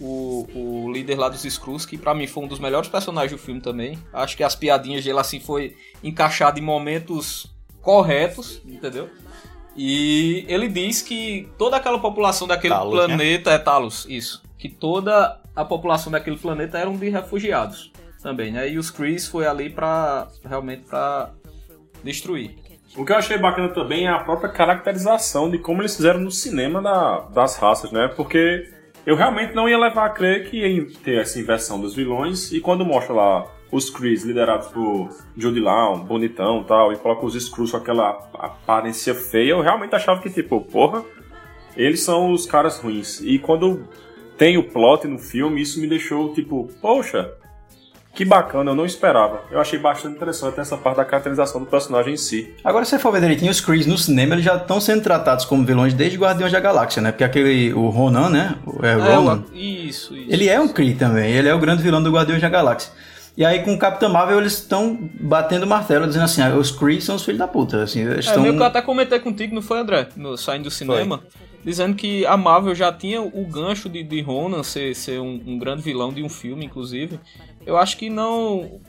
o, o líder lá dos Skrulls, que pra mim foi um dos melhores personagens do filme também. Acho que as piadinhas dele assim foi encaixado em momentos corretos, entendeu? E ele diz que toda aquela população daquele Talos, né? planeta é Talos, isso. Que toda a população daquele planeta eram de refugiados também, né? E os Krees foi ali pra realmente pra destruir. O que eu achei bacana também é a própria caracterização de como eles fizeram no cinema da- das raças, né? Porque eu realmente não ia levar a crer que ia ter essa inversão dos vilões, e quando mostra lá os Krees liderados por Jude Law, bonitão e tal, e coloca os Skrulls com aquela aparência feia, eu realmente achava que, tipo, porra, eles são os caras ruins. E quando tem o plot no filme, isso me deixou, tipo, poxa, que bacana, eu não esperava. Eu achei bastante interessante essa parte da caracterização do personagem em si. Agora, se você for ver direitinho, os Krees no cinema eles já estão sendo tratados como vilões desde Guardiões da Galáxia, né? Porque aquele, o Ronan, né? O- É, É, Ronan. o- isso, isso. Ele é um Kree também, ele é o grande vilão do Guardiões da Galáxia. E aí com o Capitão Marvel eles estão batendo o martelo, dizendo assim, ah, os Kree são os filhos da puta, assim, eles É, estão... meio que eu até comentei contigo, não foi, André? No, saindo do cinema. Dizendo que a Marvel já tinha o gancho de, de Ronan ser, ser um, um grande vilão de um filme, inclusive. Eu acho que não.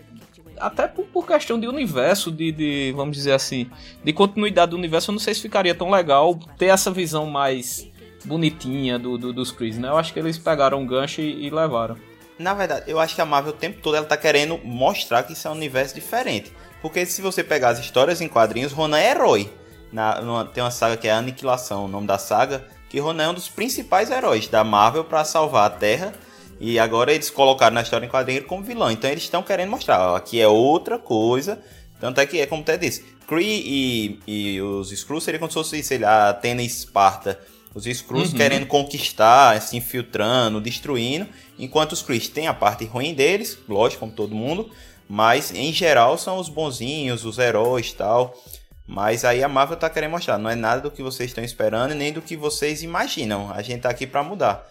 Até por, por questão de universo, de, de, vamos dizer assim, de continuidade do universo, eu não sei se ficaria tão legal ter essa visão mais bonitinha do, do- dos Chris, né? Eu acho que eles pegaram um gancho e, e levaram. Na verdade, eu acho que a Marvel o tempo todo ela tá querendo mostrar que isso é um universo diferente. Porque se você pegar as histórias em quadrinhos, Ronan é herói. Na, numa- tem uma saga que é Aniquilação, o nome da saga, que Ronan é um dos principais heróis da Marvel para salvar a Terra E agora eles colocaram na história em quadrinho como vilão. Então eles estão querendo mostrar, ó, aqui é outra coisa. Tanto é que é como Ted disse. Kree e, e os Skrulls seriam como se fosse, sei lá, Atena e Esparta. Os Skrulls Uhum. querendo conquistar, se infiltrando, destruindo. Enquanto os Krees têm a parte ruim deles, lógico, como todo mundo. Mas em geral são os bonzinhos, os heróis e tal. Mas aí a Marvel tá querendo mostrar, não é nada do que vocês estão esperando e nem do que vocês imaginam. A gente tá aqui pra mudar.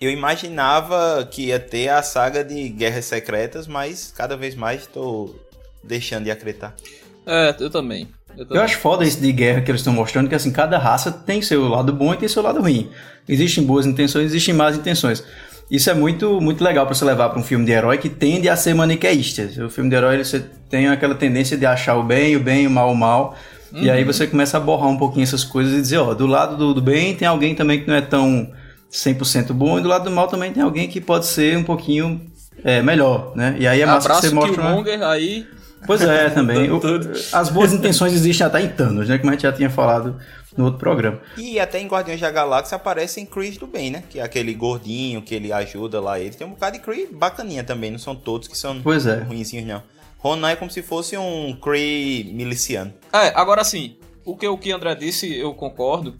Eu imaginava que ia ter a saga de Guerras Secretas, mas cada vez mais tô deixando de acreditar. É, eu também. Eu, também. Eu acho foda isso de guerra que eles estão mostrando, que assim, cada raça tem seu lado bom e tem seu lado ruim. Existem boas intenções, existem más intenções. Isso é muito, muito legal para você levar para um filme de herói que tende a ser maniqueísta. O filme de herói você tem aquela tendência de achar o bem, o bem, o mal, o mal. E Uhum. aí você começa a borrar um pouquinho essas coisas e dizer, ó, do lado do, do bem tem alguém também que não é tão 100% bom, e do lado do mal também tem alguém que pode ser um pouquinho é, melhor, né? E aí é massa que Abraço você mostra... uma- Killmonger, aí... Pois é, também. O- as boas intenções existem até em Thanos, né? Como a gente já tinha falado no outro programa. E até em Guardiões da Galáxia aparecem Krees do bem, né? Que é aquele gordinho que ele ajuda lá. Ele tem um bocado de Kree bacaninha também, não são todos que são Pois é. ruinzinhos, não. Ronan é como se fosse um Kree miliciano. É, agora sim, o que o que André disse, eu concordo.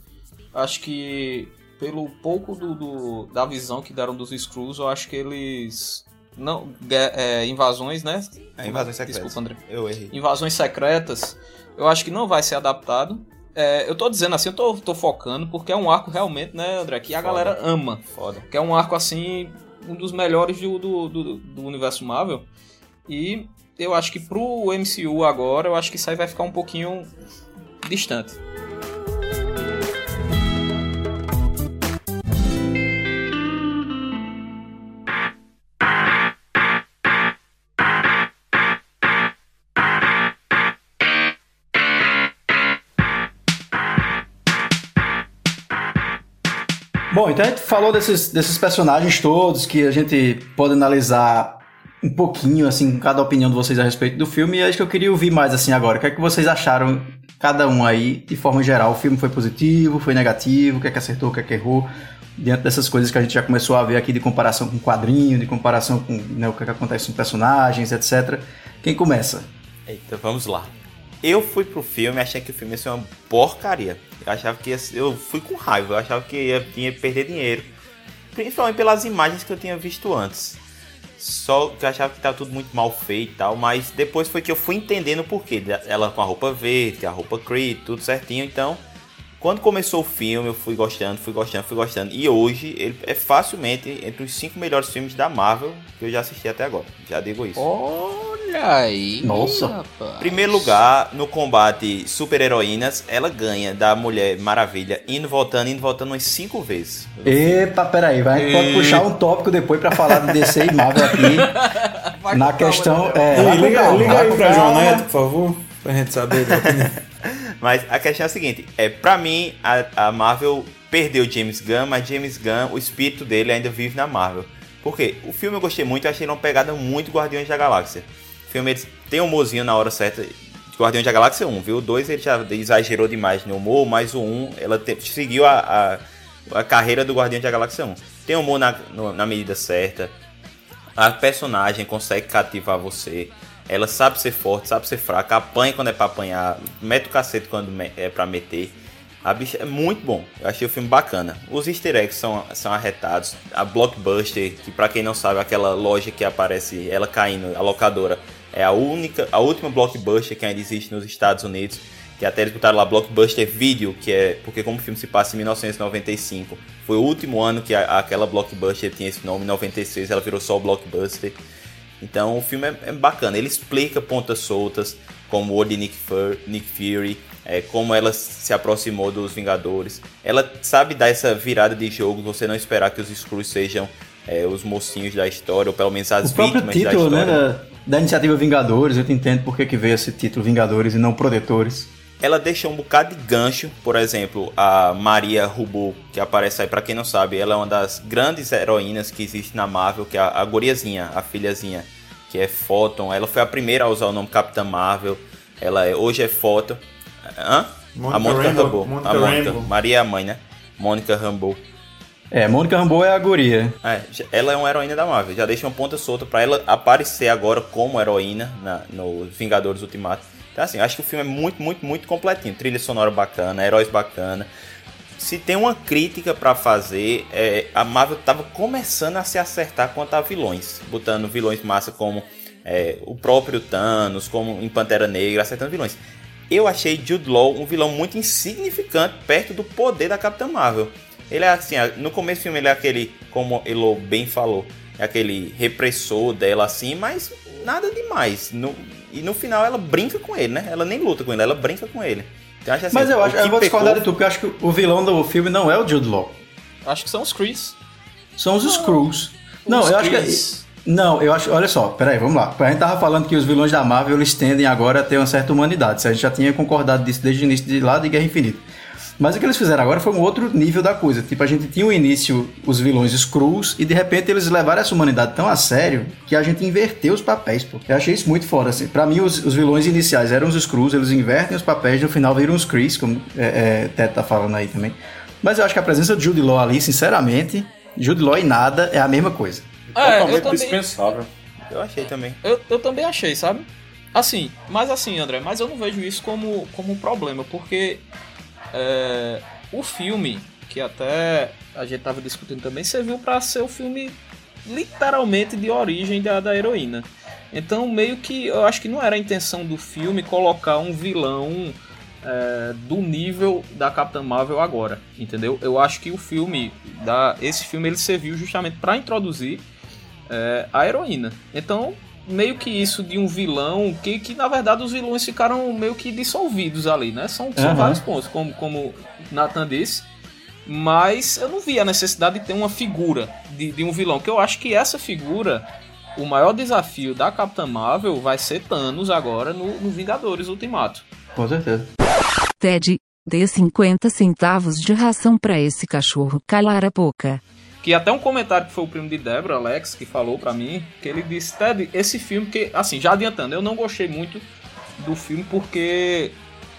Acho que pelo pouco do, do- da visão que deram dos Skrulls, eu acho que eles não gue- é, invasões, né? É, invasões secretas. Desculpa, André. Eu errei. Invasões secretas, eu acho que não vai ser adaptado. É, eu tô dizendo assim, eu tô, tô focando porque é um arco realmente, né, André, que a Foda. galera ama. Foda. Que é um arco assim, um dos melhores do, do, do, do universo Marvel. E eu acho que pro MCU agora, eu acho que isso aí vai ficar um pouquinho distante. Bom, então a gente falou desses, desses personagens todos que a gente pode analisar um pouquinho, assim, cada opinião de vocês a respeito do filme. E acho que eu queria ouvir mais, assim, agora. O que é que vocês acharam, cada um aí, de forma geral? O filme foi positivo, foi negativo? O que é que acertou, o que é que errou? Diante dessas coisas que a gente já começou a ver aqui de comparação com quadrinho, de comparação com né, o que, é que acontece com personagens, etc. Quem começa? Eita, vamos lá. Eu fui pro filme achei que o filme ia ser uma porcaria. Eu achava que ia eu fui com raiva, eu achava que ia, ia perder dinheiro. Principalmente pelas imagens que eu tinha visto antes. Só que eu achava que tava tudo muito mal feito e tal, mas depois foi que eu fui entendendo o porquê. Ela com a roupa verde, a roupa Creed, tudo certinho, então quando começou o filme, eu fui gostando, fui gostando, fui gostando. E hoje, ele é facilmente entre os cinco melhores filmes da Marvel que eu já assisti até agora. Já digo isso. Olha aí. Nossa. rapaz. Primeiro lugar, no combate super-heroínas, ela ganha da Mulher Maravilha, indo voltando, indo voltando umas cinco vezes. Epa, peraí, vai, gente pode E- puxar um tópico depois pra falar de DC e Marvel aqui. na questão. É, vai liga, calma, liga vai aí pra. João Neto, por favor, pra gente saber. Mas a questão é a seguinte: é, pra mim, a, a Marvel perdeu James Gunn, mas James Gunn, o espírito dele ainda vive na Marvel. Por quê? O filme eu gostei muito, eu achei ele uma pegada muito Guardiões da Galáxia. Filme tem um humorzinho na hora certa. de da Galáxia 1, viu? O 2 ele já exagerou demais no humor, mas o 1 ela te- seguiu a, a, a carreira do Guardiões da Galáxia 1. Tem humor na, no- na medida certa. A personagem consegue cativar você. Ela sabe ser forte, sabe ser fraca, apanha quando é pra apanhar, mete o cacete quando é pra meter. A bicha é muito bom. Eu achei o filme bacana. Os easter eggs são, são arretados. A Blockbuster, que pra quem não sabe, aquela loja que aparece ela caindo, a locadora, é a única, a última Blockbuster que ainda existe nos Estados Unidos. Que até eles lá Blockbuster Video, que é porque como o filme se passa em 1995, foi o último ano que a- aquela Blockbuster tinha esse nome, em 96 ela virou só Blockbuster. Então o filme é, é bacana, ele explica pontas soltas, como o de Nick, Fur, Nick Fury, é, como ela se aproximou dos Vingadores. Ela sabe dar essa virada de jogo, você não esperar que os Skrulls sejam é, os mocinhos da história, ou pelo menos as O próprio vítimas da título, né, história. da, da iniciativa Vingadores, eu te entendo por que que veio esse título Vingadores e não Protetores. ela deixa um bocado de gancho, por exemplo, a Maria Rubo, que aparece aí, pra quem não sabe, ela é uma das grandes heroínas que existe na Marvel, que é a, a guriazinha, a filhazinha, que é Photon. Ela foi a primeira a usar o nome Capitã Marvel. Ela é- hoje é Photon. Hã? Mônica a Mônica. Mônica A Mônica. Maria é a mãe, né? Mônica Rambeau. É, Mônica Rambeau é a guria. É, ela é uma heroína da Marvel. Já deixa uma ponta solta pra ela aparecer agora como heroína na, no Vingadores Ultimato. Então, assim, acho que o filme é muito, muito, muito completinho. Trilha sonora bacana, heróis bacana. Se tem uma crítica pra fazer, é, a Marvel tava começando a se acertar quanto a vilões. Botando vilões massa como é, o próprio Thanos, como em Pantera Negra, acertando vilões. Eu achei Jude Law um vilão muito insignificante perto do poder da Capitã Marvel. Ele é assim, no começo do filme ele é aquele, como Elo bem falou, é aquele repressor dela assim, mas nada demais. No- e no final ela brinca com ele, né? Ela nem luta com ele, ela brinca com ele. Então, acho assim, Mas eu acho, que eu vou pecou- discordar de tu, porque eu acho que o vilão do filme não é o Jude Law. Acho que são os Chris. São os Screws. Não, Os eu acho que. Não, eu acho. Olha só, peraí, vamos lá. A gente tava falando que os vilões da Marvel eles tendem agora a ter uma certa humanidade. A gente já tinha concordado disso desde o início de lá de Guerra Infinita. Mas o que eles fizeram agora foi um outro nível da coisa. Tipo, a gente tinha o início os vilões Skrulls e de repente eles levaram essa humanidade tão a sério que a gente inverteu os papéis, pô. Eu achei isso muito foda, assim. Pra mim, os, os vilões iniciais eram os Skrulls, eles invertem os papéis e no final viram os Chris, como é, é, Ted tá falando aí também. Mas eu acho que a presença de Jude Law ali, sinceramente, Jude Law e nada é a mesma coisa. É, eu Totalmente também, dispensável. Eu achei também. eu, eu também achei, sabe? Assim, mas assim, André, mas eu não vejo isso como, como um problema, porque é, o filme, que até a gente tava discutindo também, serviu pra ser o filme literalmente de origem da, da heroína. Então, meio que eu acho que não era a intenção do filme colocar um vilão é, do nível da Capitã Marvel agora, entendeu? Eu acho que o filme, da, esse filme, ele serviu justamente para introduzir é, a heroína. Então, meio que isso de um vilão, que, que na verdade os vilões ficaram meio que dissolvidos ali, né? São, são vários pontos, como, como Nathan disse. Mas eu não vi a necessidade de ter uma figura de, de um vilão, que eu acho que essa figura, o maior desafio da Capitã Marvel vai ser Thanos agora no, no Vingadores Ultimato. Com certeza. Ted, dê 50 centavos de ração pra esse cachorro calar a boca. Que até um comentário que foi o primo de Débora, Alex, que falou pra mim, que ele disse, Ted, esse filme que, assim, já adiantando, eu não gostei muito do filme porque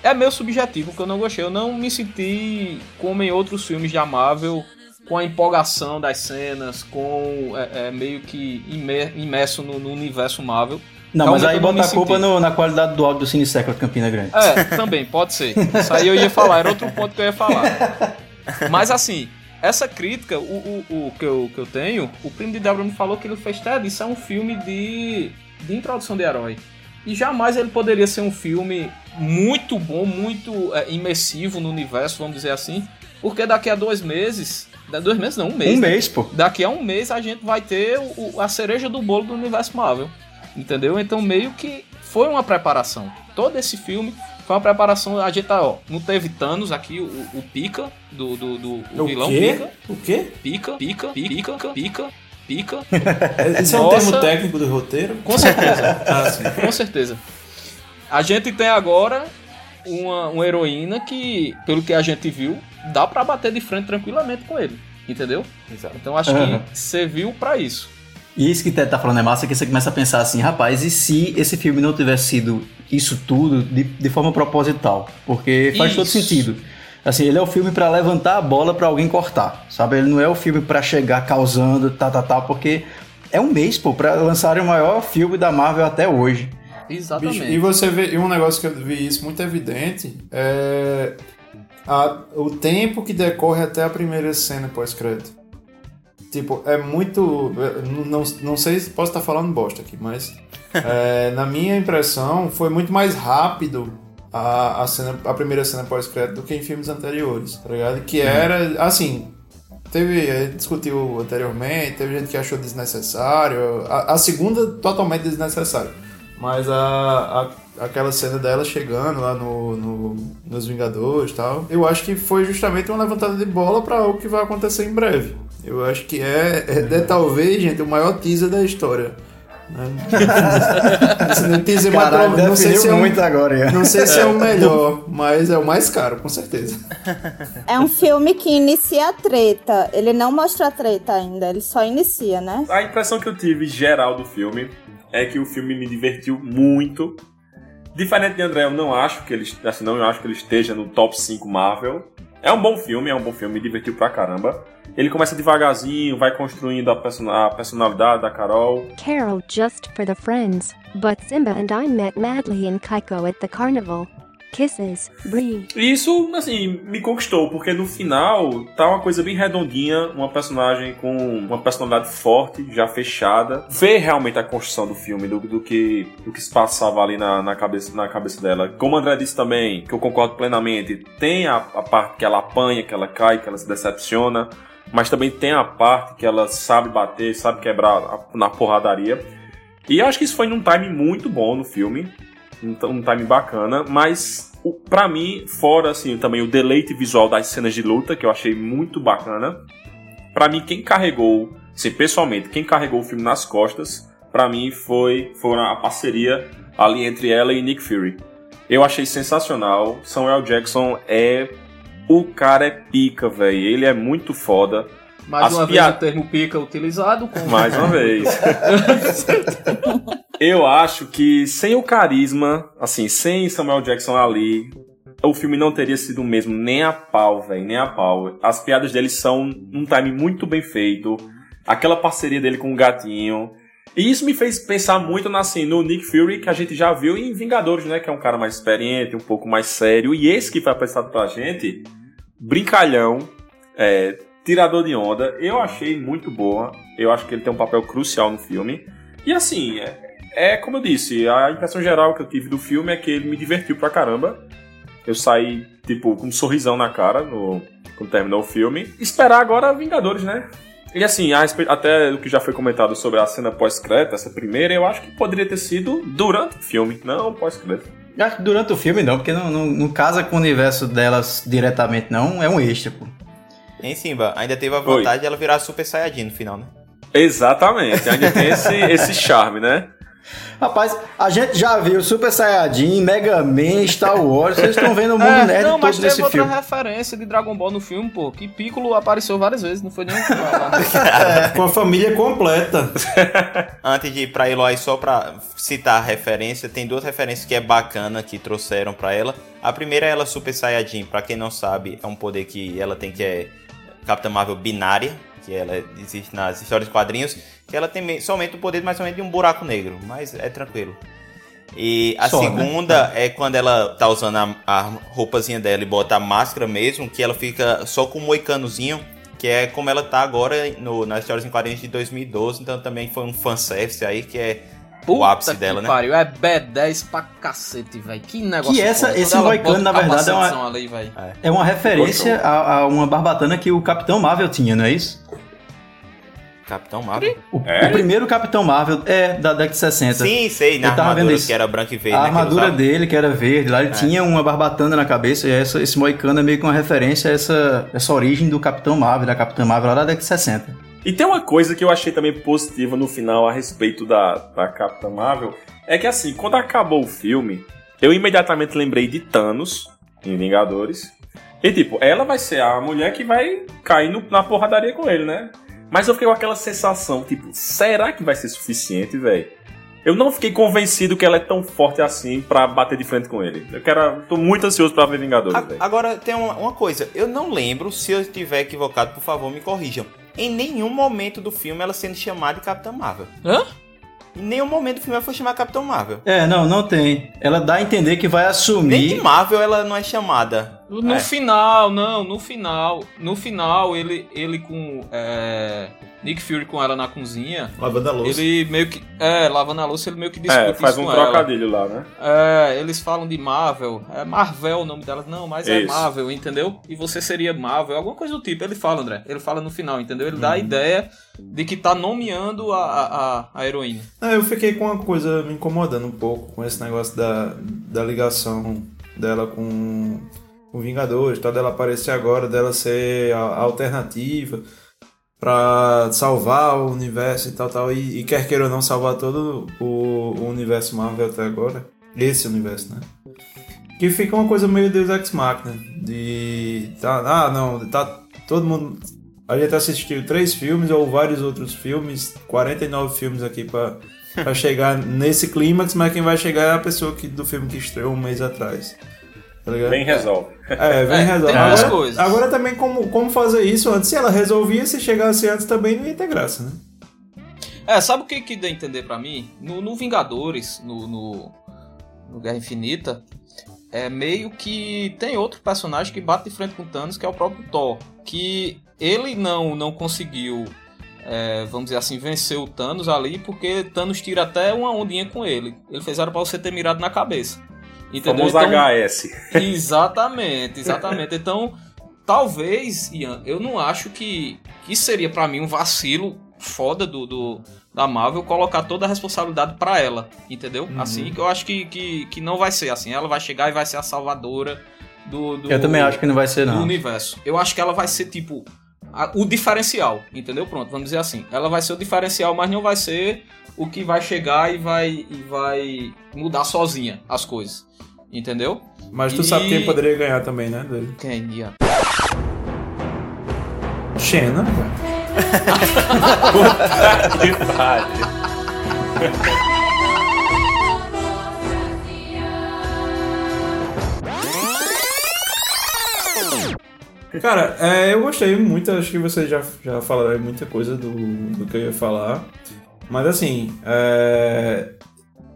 é meio subjetivo que eu não gostei. Eu não me senti como em outros filmes da Marvel, com a empolgação das cenas, com é, é, meio que imer- imerso no, no universo Marvel. Não, mas aí bota a culpa no- na qualidade do áudio do Cine Secret Campina Grande. É, também, pode ser. Isso aí eu ia falar, era outro ponto que eu ia falar. Mas assim, essa crítica, o, o, o que, eu, que eu tenho, o primo de Débora me falou que ele fez Ted, isso é um filme de, de introdução de herói. E jamais ele poderia ser um filme muito bom, muito é, imersivo no universo, vamos dizer assim, porque daqui a dois meses. Dois meses não, um mês. Um né? mês, pô. Daqui a um mês a gente vai ter o- a cereja do bolo do universo Marvel. Entendeu? Então meio que foi uma preparação. Todo esse filme foi uma preparação. A gente tá, ó, não teve Thanos aqui, o, o Pica, do, do, do o O vilão quê? Pica. O quê? Pica, pica, pica, pica, pica. Esse é um termo técnico do roteiro? Com certeza. Ah. Com certeza. A gente tem agora uma, uma heroína que, pelo que a gente viu, dá pra bater de frente tranquilamente com ele. Entendeu? Exato. Então acho Aham. que serviu pra isso. E isso que o Ted tá falando é massa, que você começa a pensar assim, rapaz, e se esse filme não tivesse sido isso tudo de, de forma proposital? Porque faz todo Isso. sentido. Assim, ele é o filme pra levantar a bola pra alguém cortar, sabe? Ele não é o filme pra chegar causando, tá, tá, tá, porque é um mês, pô, pra lançarem o maior filme da Marvel até hoje. Exatamente. Bicho, e você vê, e um negócio que eu vi isso muito evidente é a- o tempo que decorre até a primeira cena pós-crédito. Tipo, é muito. é, Não, não sei se posso estar falando bosta aqui, mas é, na minha impressão foi muito mais rápido a, a, cena, a primeira cena pós-crédito do que em filmes anteriores, tá ligado? Que era, assim, teve, a gente discutiu anteriormente, teve gente que achou desnecessário, a, a segunda totalmente desnecessário, mas a, a, aquela cena dela chegando lá no, no- nos Vingadores e tal, eu acho que foi justamente uma levantada de bola para o que vai acontecer em breve. Eu acho que é, é, é talvez, gente, o maior teaser da história. né? Não teaser mais Caralho, prova- não sei se é um- muito agora. Não sei se é o melhor, mas é o mais caro, com certeza. É um filme que inicia a treta. Ele não mostra a treta ainda, ele só inicia, né? A impressão que eu tive geral do filme é que o filme me divertiu muito. Diferente de André, eu não acho que ele, assim, não acho que ele esteja no top 5 Marvel. É um bom filme, é um bom filme, me divertiu pra caramba. Ele começa devagarzinho, vai construindo a, person- a personalidade da Carol. Carol just for the friends, but Simba and I met Madly and Kaiko at the carnival. Kisses, isso, assim, me conquistou, porque no final tá uma coisa bem redondinha, uma personagem com uma personalidade forte, já fechada. Ver realmente a construção do filme, do, do que, do que se passava ali na, na, cabeça, na cabeça dela. Como o André disse também, que eu concordo plenamente, tem a, a parte que ela apanha, que ela cai, que ela se decepciona, mas também tem a parte que ela sabe bater, sabe quebrar na porradaria. E eu acho que isso foi num time muito bom no filme um, t- um time bacana, mas o, pra mim, fora assim, também o deleite visual das cenas de luta, que eu achei muito bacana. Pra mim, quem carregou, assim, pessoalmente, quem carregou o filme nas costas, pra mim foi, foi a parceria ali entre ela e Nick Fury. Eu achei sensacional. Samuel Jackson é. O cara é pica, velho. Ele é muito foda. Mais As uma pia- vez o termo pica utilizado. Com... mais uma vez. Eu acho que sem o carisma, assim, sem Samuel Jackson ali, o filme não teria sido o mesmo, nem a pau, velho, nem a pau. As piadas dele são um time muito bem feito. Aquela parceria dele com o gatinho. E isso me fez pensar muito na, assim, no Nick Fury, que a gente já viu em Vingadores, né? Que é um cara mais experiente, um pouco mais sério. E esse que foi apresentado pra gente, brincalhão, é, tirador de onda. Eu achei muito boa. Eu acho que ele tem um papel crucial no filme. E assim, é, é como eu disse, a impressão geral que eu tive do filme é que ele me divertiu pra caramba. Eu saí, tipo, com um sorrisão na cara no, quando terminou o filme. Esperar agora Vingadores, né? E assim, a respeito- até o que já foi comentado sobre a cena pós-crédito, essa primeira, eu acho que poderia ter sido durante o filme, não pós-crédito. Acho que durante o filme não, porque não, não, não casa com o universo delas diretamente, não. É um extra, pô. Em Simba, ainda teve a vontade de ela virar Super Saiyajin no final, né? Exatamente, ainda tem esse, esse charme, né? Rapaz, a gente já viu Super Saiyajin, Mega Man, Star Wars, vocês estão vendo o mundo É, nerd não, todo mas teve nesse outra filme. referência de Dragon Ball no filme, pô, que Piccolo apareceu várias vezes, não foi nem. É, com a família completa. Antes de ir pra Eloy, só pra citar a referência, tem duas referências que é bacana que trouxeram pra ela. A primeira é ela Super Saiyajin, pra quem não sabe, é um poder que ela tem que é Capitã Marvel binária, que ela existe nas histórias de quadrinhos, que ela tem me- somente o poder mais ou menos de um buraco negro, mas é tranquilo. E a Só, né? segunda é quando ela tá usando a, a roupazinha dela e bota a máscara mesmo, que ela fica só com um moicanozinho, que é como ela tá agora no, nas histórias em quadrinhos de 2012, então também foi um fanservice aí que é o ápice Puta dela, que né? pariu, é B10 pra cacete, velho. Que negócio Que essa- foda. esse moicano, na verdade, é uma- ali. É uma referência a, a uma barbatana que o Capitão Marvel tinha, não é isso? Capitão Marvel? O, o primeiro Capitão Marvel é da década de 60. Sim, sei, na Eu tava armadura vendo isso. que era branca e verde. A né, armadura dele, que era verde, lá ele É. tinha uma barbatana na cabeça, e essa, esse moicano é meio que uma referência a essa, essa origem do Capitão Marvel, da Capitã Marvel lá da década de 60. E tem uma coisa que eu achei também positiva no final a respeito da, da Capitã Marvel, é que assim, quando acabou o filme, eu imediatamente lembrei de Thanos em Vingadores. E tipo, ela vai ser a mulher que vai cair no- na porradaria com ele, né? Mas eu fiquei com aquela sensação, tipo, será que vai ser suficiente, velho? Eu não fiquei convencido que ela é tão forte assim pra bater de frente com ele. Eu quero, tô muito ansioso pra ver Vingadores, A-. Agora, tem uma, uma coisa. Eu não lembro, se eu estiver equivocado, por favor, me corrijam. Em nenhum momento do filme ela sendo chamada de Capitã Marvel. Hã? Em nenhum momento do filme ela foi chamada Capitão Marvel. É, não, não tem. Ela dá a entender que vai Nem assumir. de Marvel ela não é chamada. No É. final, não, no final. No final, ele, ele com. é, Nick Fury com ela na cozinha. Lavando a louça. Ele meio que. É, lavando a louça, ele meio que discute É, faz isso um com ela. trocadilho lá, né? É, eles falam de Marvel. É Marvel o nome dela. Não, mas é Isso. Marvel, entendeu? E você seria Marvel, alguma coisa do tipo. Ele fala, André. Ele fala no final, entendeu? Ele dá a ideia de que tá nomeando a, a, a- heroína. Ah, eu fiquei com uma coisa me incomodando um pouco com esse negócio da, da ligação dela com o Vingadores, tal, dela aparecer agora, dela ser a, a alternativa pra salvar o universo e tal, tal, e, e quer queira ou não salvar todo o, o universo Marvel até agora. Esse universo, né? Que fica uma coisa meio Deus Ex Machina, de... Tá, ah, não, tá todo mundo... A gente assistiu três filmes ou vários outros filmes, 49 filmes aqui pra, pra chegar nesse clímax, mas quem vai chegar é a pessoa que, do filme que estreou um mês atrás. Tá ligado? Bem resolve. É, vem É, resolve. tem Agora, coisas. agora também como, como fazer isso antes? Se ela resolvia, se chegasse antes também não ia ter graça, né? É, sabe o que que deu a entender pra mim? No, no Vingadores, no, no, no Guerra Infinita, é meio que tem outro personagem que bate de frente com o Thanos, que é o próprio Thor. Que ele não, não conseguiu, é, vamos dizer assim, vencer o Thanos ali, porque Thanos tira até uma ondinha com ele. Ele fez era pra você ter mirado na cabeça. Entendeu? Famoso HS. Exatamente, exatamente. Então, talvez, Ian, eu não acho que, que seria pra mim um vacilo foda do, do- da Marvel colocar toda a responsabilidade pra ela, entendeu? Assim, que eu acho que, que, que não vai ser assim. Ela vai chegar e vai ser a salvadora do, do Eu também acho que não vai ser, do não. universo. Eu acho que ela vai ser tipo a- o diferencial, entendeu? Pronto, vamos dizer assim. Ela vai ser o diferencial, mas não vai ser o que vai chegar e vai e vai mudar sozinha as coisas. Entendeu? Mas tu E- sabe quem poderia ganhar também, né? Dele. Quem, Ian? Xena, velho. que pariu. Cara, é, eu gostei muito, acho que vocês já, já falaram muita coisa do, do que eu ia falar. Mas assim, é,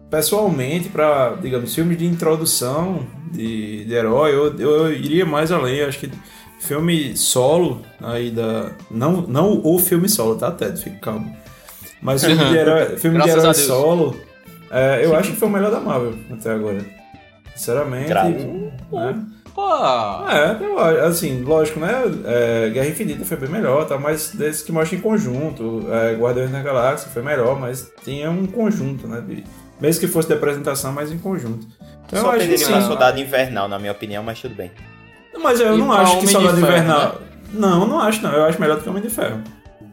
pessoalmente, para digamos, filmes de introdução de, de herói, eu, eu iria mais além. Acho que filme solo aí da. Não, não o filme solo, tá, Ted? Fica calmo. Mas filme de herói, filme de herói solo, é, eu acho que foi o melhor da Marvel até agora. Sinceramente. Né? Pô, É, assim, lógico, né? É, Guerra Infinita foi bem melhor, tá? Mas desse que mostra em conjunto. É, Guardiões da Galáxia foi melhor, mas tinha um conjunto, né? De, mesmo que fosse de apresentação, mas em conjunto. Então, Só eu acho que perderia sim. pra Soldado Invernal, na minha opinião, mas tudo bem. Mas eu E não acho que Soldado Ferro, Invernal. né? Não, não acho, não. Eu acho melhor do que Homem de Ferro.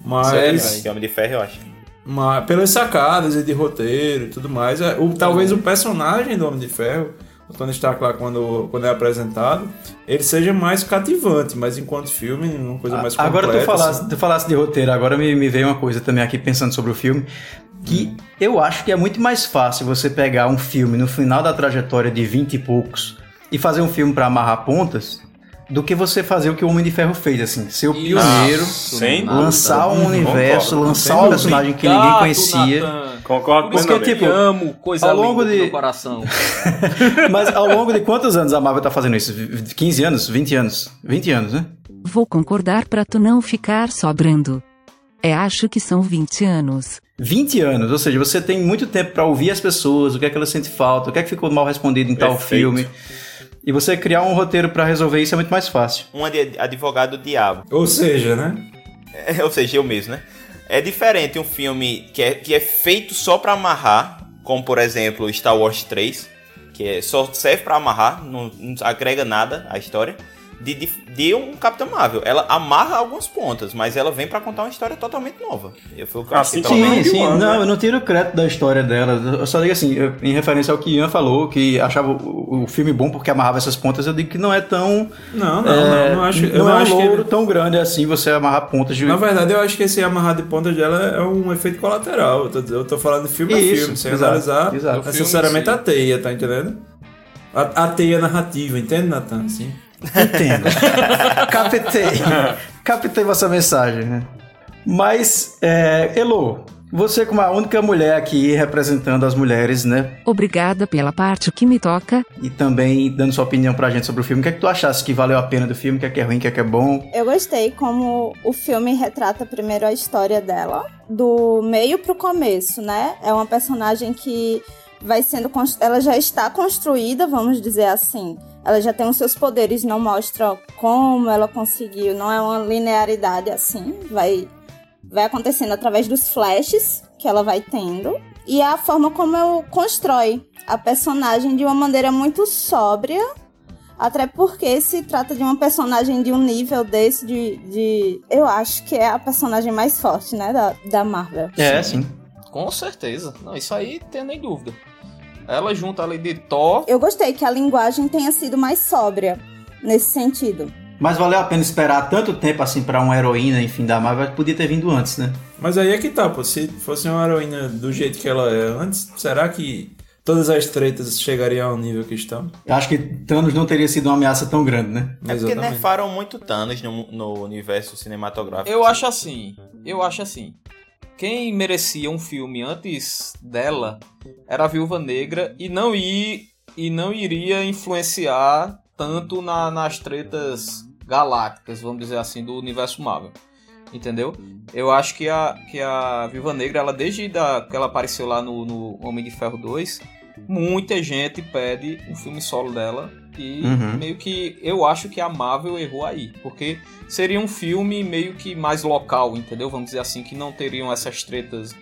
Mas. Sério, Homem de Ferro, eu acho. Mas pelas sacadas e de roteiro e tudo mais, é, o, talvez o personagem do Homem de Ferro, o Tony Stark lá quando, quando é apresentado, ele seja mais cativante, mas enquanto filme, uma coisa mais completa. Agora tu falasse, assim. tu falasse de roteiro, agora me, me veio uma coisa também aqui pensando sobre o filme. Que eu acho que é muito mais fácil você pegar um filme no final da trajetória de 20 e poucos e fazer um filme pra amarrar pontas do que você fazer o que o Homem de Ferro fez, assim, ser o pioneiro, lançar um universo, Concordo. lançar um personagem que ninguém conhecia. Natan. Concordo Por isso que eu tipo, amo, coisa ao longo do de- meu coração. Mas ao longo de quantos anos a Marvel tá fazendo isso? 15 anos? 20 anos? 20 anos, né? Vou concordar pra tu não ficar sobrando. É acho que são 20 anos. 20 anos, ou seja, você tem muito tempo pra ouvir as pessoas, o que é que elas sentem falta, o que é que ficou mal respondido em tal Perfeito. filme. E você criar um roteiro pra resolver isso é muito mais fácil. Um advogado do diabo. Ou seja, né? É, ou seja, eu mesmo, né? É diferente um filme que é, que é feito só pra amarrar, como por exemplo Star Wars 3, que é, só serve pra amarrar, não, não agrega nada à história, de, de, de um Capitão Marvel. Ela amarra algumas pontas, mas ela vem pra contar uma história totalmente nova. Eu fui o que eu Assim achei. Sim, sim. Não, né? eu não tiro crédito da história dela. Eu só digo assim, eu- em referência ao que Ian falou, que achava o, o filme bom porque amarrava essas pontas, eu digo que não é tão. Não, não, é, não, não acho, eu não não é um acho que louro ele- tão grande assim você amarrar pontas de. Na verdade, eu acho que esse amarrado de pontas dela é um efeito colateral. Eu tô, eu tô falando de filme a Isso, filme, sem exato, analisar exato. necessariamente a teia, tá entendendo? A, a teia narrativa, entende, Natan? Assim. Entendo. Captei. Captei vossa mensagem, né? Mas, é, Elo, você como a única mulher aqui representando as mulheres, né? Obrigada pela parte que me toca. E também dando sua opinião pra gente sobre o filme. O que é que tu achasse que valeu a pena do filme? O que é que é ruim, o que é que é bom? Eu gostei como o filme retrata primeiro a história dela, do meio pro começo, né? É uma personagem que vai sendo. Ela já está construída, vamos dizer assim. Ela já tem os seus poderes, não mostra como ela conseguiu, não é uma linearidade assim. Vai, vai acontecendo através dos flashes que ela vai tendo. E a forma como ela constrói a personagem de uma maneira muito sóbria até porque se trata de uma personagem de um nível desse de. de eu acho que é a personagem mais forte, né? Da, da Marvel. É, sim. Com certeza. Não, isso aí tem nem dúvida. Ela junta ali de Thor. Eu gostei que a linguagem tenha sido mais sóbria nesse sentido. Mas valeu a pena esperar tanto tempo assim pra uma heroína, enfim, da Marvel, podia ter vindo antes, né? Mas aí é que tá, pô. Se fosse uma heroína do jeito que ela é antes, será que todas as tretas chegariam ao nível que estão. Eu acho que Thanos não teria sido uma ameaça tão grande, né? É porque nerfaram muito Thanos no, no universo cinematográfico. Eu acho assim, eu acho assim. Quem merecia um filme antes dela era a Viúva Negra e não ir e não iria influenciar tanto na- nas tretas galácticas, vamos dizer assim, do universo Marvel. Entendeu? Eu acho que a, que a Viúva Negra, ela desde da, que ela apareceu lá no, no Homem de Ferro 2, muita gente pede um filme solo dela. E Uhum. meio que eu acho que a Marvel errou aí. Porque seria um filme meio que mais local, entendeu? Vamos dizer assim, que não teriam essas tretas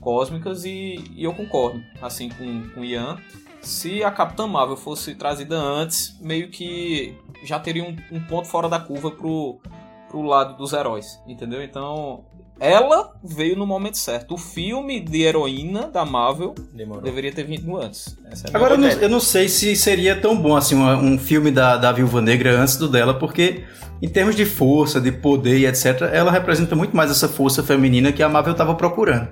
cósmicas e, e eu concordo, assim, com, com o Ian. Se a Capitã Marvel fosse trazida antes, meio que já teria um, um ponto fora da curva pro, pro lado dos heróis, entendeu? Então, ela veio no momento certo. O filme de heroína da Marvel deveria ter vindo antes. Essa é Agora, eu não, eu não sei se seria tão bom assim uma- um filme da, da Viúva Negra antes do dela, porque em termos de força, de poder e etc., ela representa muito mais essa força feminina que a Marvel estava procurando.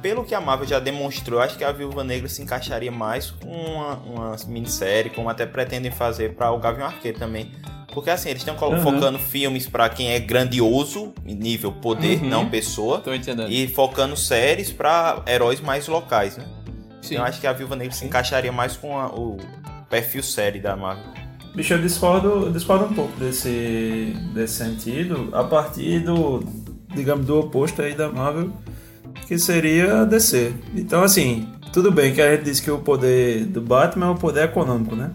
Pelo que a Marvel já demonstrou, acho que a Viúva Negra se encaixaria mais com uma, uma minissérie, como até pretendem fazer para o Gavião Arqueiro também. Porque assim, eles estão Uhum. focando filmes para quem é grandioso, em nível poder, Uhum. não pessoa. Tô entendendo. E focando séries para heróis mais locais, né? Sim. Então acho que a Viúva Negra se encaixaria mais com a- o perfil série da Marvel. Bicho, eu discordo, eu discordo um pouco desse, desse sentido, a partir do, digamos, do oposto aí da Marvel, que seria a DC. Então, assim, tudo bem que a gente diz que o poder do Batman é o poder econômico, né?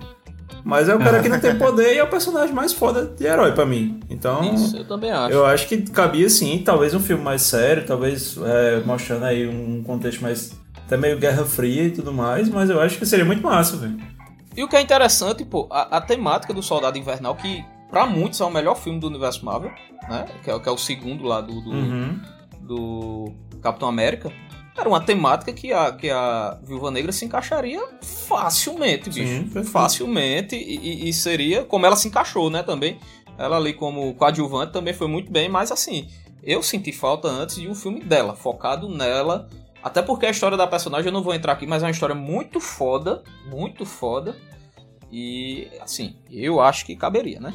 Mas é o cara que não tem poder e é o personagem mais foda de herói pra mim. Então, Isso, eu também acho. eu acho que cabia sim, talvez um filme mais sério, talvez é, mostrando aí um contexto mais. até meio Guerra Fria e tudo mais, mas eu acho que seria muito massa, velho. E o que é interessante, pô, a, a temática do Soldado Invernal, que pra muitos é o melhor filme do universo Marvel, né? Que é, que é o segundo lá do, do, Uhum. do Capitão América. Era uma temática que a, que a Viúva Negra se encaixaria facilmente, bicho. Sim, facilmente. E, e- e seria como ela se encaixou, né? Também. Ela ali como coadjuvante também foi muito bem, mas assim, eu senti falta antes de um filme dela, focado nela. Até porque a história da personagem eu não vou entrar aqui, mas é uma história muito foda, muito foda. E assim, eu acho que caberia, né?